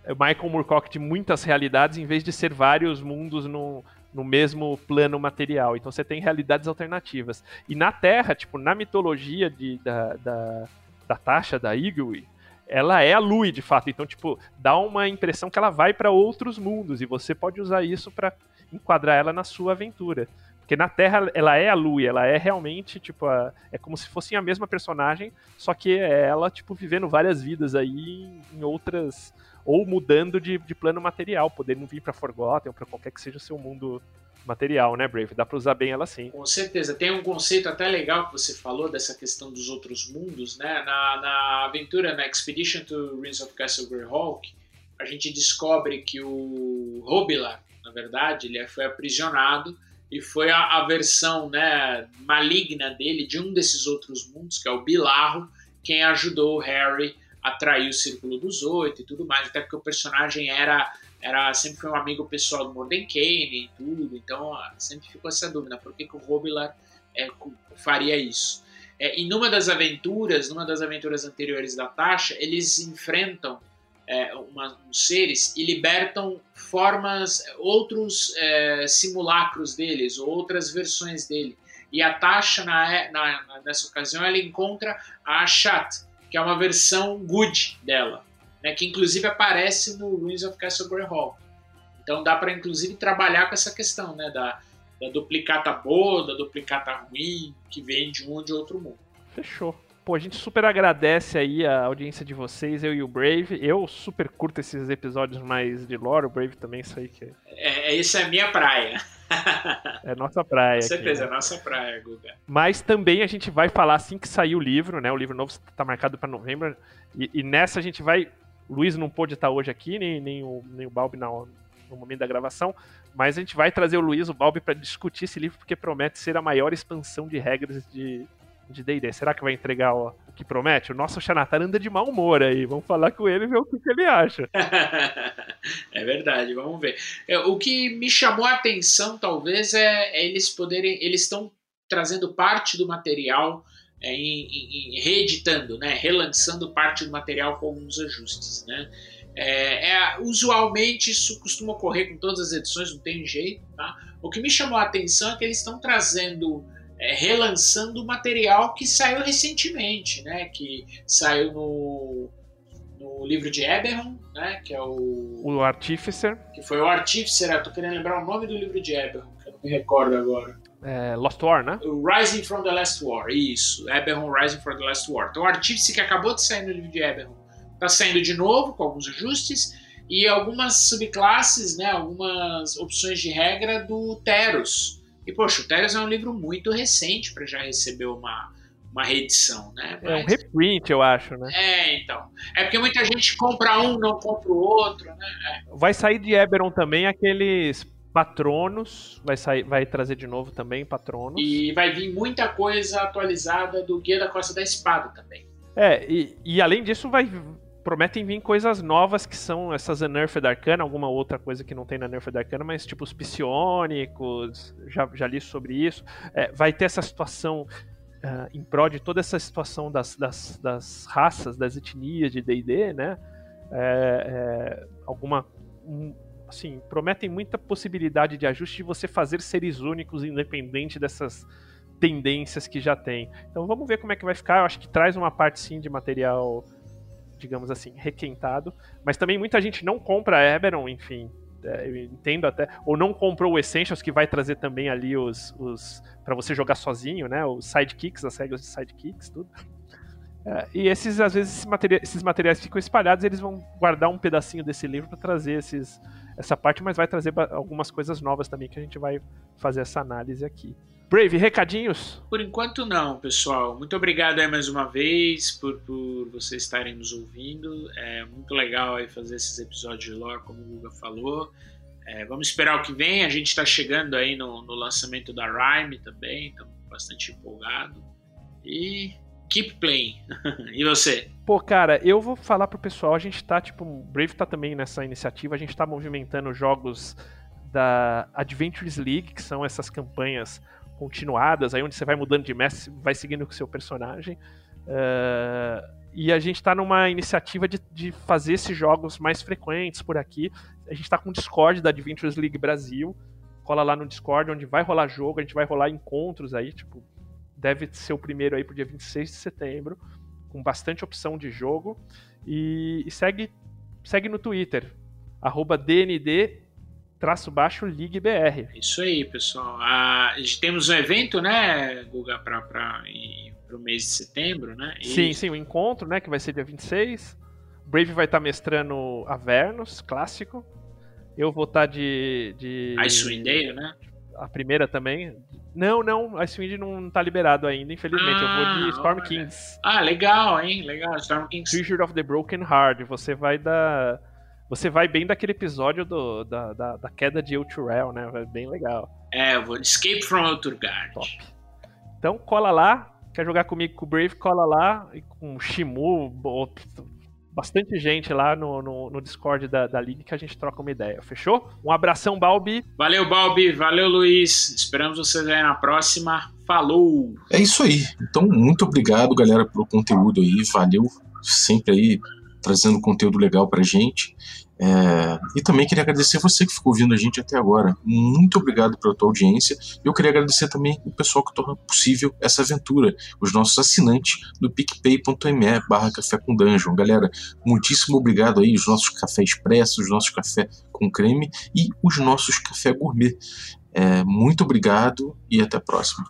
É, Michael Moorcock de muitas realidades em vez de ser vários mundos no, no mesmo plano material. Então você tem realidades alternativas. E na Terra, tipo, na mitologia de, da, da, da Tasha, da Igwe, ela é a Lui, de fato. Então, tipo, dá uma impressão que ela vai para outros mundos e você pode usar isso para enquadrar ela na sua aventura. Porque na Terra ela é a Lui, ela é realmente, tipo, a, é como se fosse a mesma personagem, só que é ela, tipo, vivendo várias vidas aí em outras. Ou mudando de, de plano material, podendo vir para Forgotten ou pra qualquer que seja o seu mundo material, né, Brave? Dá para usar bem ela sim. Com certeza. Tem um conceito até legal que você falou dessa questão dos outros mundos, né? Na, na aventura, na Expedition to Ruins of Castle Greyhawk, a gente descobre que o Robilar, na verdade, ele foi aprisionado e foi a, a, versão né, maligna dele de um desses outros mundos, que é o Bilarro, quem ajudou o Harry a trair o Círculo dos Oito e tudo mais, até porque o personagem era era sempre foi um amigo pessoal do Mordenkainen e tudo, então sempre ficou essa dúvida, por que, que o Robilar é, faria isso? É, e numa das aventuras, numa das aventuras anteriores da Tasha, eles enfrentam é, uma, uns seres e libertam formas, outros é, simulacros deles, outras versões dele. E a Tasha, na, na, nessa ocasião, ela encontra a Chat, que é uma versão good dela né, que inclusive aparece no Ruins of Castle Greyhawk. Então dá para inclusive trabalhar com essa questão né, da, da duplicata boa, da duplicata ruim, que vem de um ou de outro mundo. Fechou. Pô, a gente super agradece aí a audiência de vocês, eu e o Brave. Eu super curto esses episódios mais de lore, o Brave também, isso aí que... É, é isso é minha praia. É nossa praia. Com certeza, aqui, né? é nossa praia, Guga. Mas também a gente vai falar assim que sair o livro, né? O livro novo está marcado para novembro. E, e, nessa a gente vai o Luiz não pôde estar hoje aqui, nem, nem, o, nem o Balbi no, no momento da gravação, mas a gente vai trazer o Luiz, o Balbi, para discutir esse livro, porque promete ser a maior expansão de regras de de D&D. Será que vai entregar o, que promete? O nosso Xanatar anda de mau humor aí. Vamos falar com ele e ver o que, que ele acha. [laughs] é verdade, vamos ver. É, o que me chamou a atenção, talvez, é, é eles poderem... Eles estão trazendo parte do material em, em, em, reeditando, né, relançando parte do material com alguns ajustes. Né. É, é, usualmente isso costuma ocorrer com todas as edições, não tem jeito. Tá? O que me chamou a atenção é que eles estão trazendo, é, relançando material que saiu recentemente, né, que saiu no, no livro de Eberron, né, que é o... O Artificer. Que foi o Artificer, eu tô querendo lembrar o nome do livro de Eberron, que eu não me recordo agora. É, Lost War, né? Rising from the Last War, isso. Eberron Rising from the Last War. Então o Artífice que acabou de sair no livro de Eberron está saindo de novo, com alguns ajustes, e algumas subclasses, né, algumas opções de regra do Teros. E, poxa, o Teros é um livro muito recente para já receber uma, uma reedição, né? Mas... É um reprint, eu acho, né? É, então. É porque muita gente compra um, não compra o outro, né? É. Vai sair de Eberron também aqueles Patronos, vai, sair, vai trazer de novo também Patronos. E vai vir muita coisa atualizada do Guia da Costa da Espada também. É, e, e além disso vai prometem vir coisas novas que são essas Nerfed Arcana, alguma outra coisa que não tem na Nerfed Arcana, mas tipo os psionicos, já, já li sobre isso. É, vai ter essa situação uh, em prol de toda essa situação das, das, das raças, das etnias de D&D, né? É, é, alguma um, assim, prometem muita possibilidade de ajuste de você fazer seres únicos independente dessas tendências que já tem. Então vamos ver como é que vai ficar. Eu acho que traz uma parte sim de material, digamos assim, requentado. Mas também muita gente não compra Eberron, enfim. É, eu entendo até. Ou não comprou o Essentials, que vai trazer também ali os. os para você jogar sozinho, né? Os sidekicks, as regras de sidekicks, tudo. É, e esses, às vezes, esses materiais, esses materiais ficam espalhados eles vão guardar um pedacinho desse livro para trazer esses, essa parte, mas vai trazer algumas coisas novas também que a gente vai fazer essa análise aqui. Brave, recadinhos? Por enquanto não, pessoal. Muito obrigado aí mais uma vez por, por vocês estarem nos ouvindo. É muito legal aí fazer esses episódios de lore, como o Guga falou. É, vamos esperar o que vem. A gente está chegando aí no, no lançamento da Rhyme também, estamos bastante empolgado. E keep playing. [laughs] e você? Pô, cara, eu vou falar pro pessoal, a gente tá, tipo, Brave tá também nessa iniciativa, a gente tá movimentando jogos da Adventures League, que são essas campanhas continuadas, aí onde você vai mudando de mestre, vai seguindo com o seu personagem. Uh, e a gente está numa iniciativa de, de, fazer esses jogos mais frequentes por aqui. A gente está com o Discord da Adventures League Brasil. Cola lá no Discord, onde vai rolar jogo, a gente vai rolar encontros aí, tipo, deve ser o primeiro aí pro dia 26 de setembro, com bastante opção de jogo. E, e segue, segue no Twitter, arroba DND traço baixo Ligue BR. Isso aí, pessoal. Ah, temos um evento, né, Guga, para o mês de setembro, né? E... Sim, sim, o um encontro, né, que vai ser dia 26. Brave vai estar tá mestrando Avernus, clássico. Eu vou estar tá de, de. Icewind Dale, né? A primeira também. Não, não, Icewind não tá liberado ainda, infelizmente. Ah, eu vou de ah, Storm olha. Kings. Ah, legal, hein? Legal, Storm Kings. Treasure of the Broken Heart. Você vai dar. Você vai bem daquele episódio do, da, da, da queda de Ulturel, né? Bem legal. É, eu vou de Escape from Ulturgard. Top. Então cola lá. Quer jogar comigo com o Brave? Cola lá. E com o Shimu, bastante gente lá no, no, no Discord da, da League que a gente troca uma ideia, fechou? Um abração, Balbi. Valeu, Balbi. Valeu, Luiz. Esperamos vocês aí na próxima. Falou! É isso aí. Então, muito obrigado, galera, pelo conteúdo aí. Valeu sempre aí trazendo conteúdo legal pra gente. É, e também queria agradecer você que ficou ouvindo a gente até agora. Muito obrigado pela tua audiência. Eu queria agradecer também o pessoal que torna possível essa aventura, os nossos assinantes do picpay.me barra café com dungeon. Galera, muitíssimo obrigado aí, os nossos café expressos, os nossos café com creme e os nossos café gourmet. É, muito obrigado e até a próxima.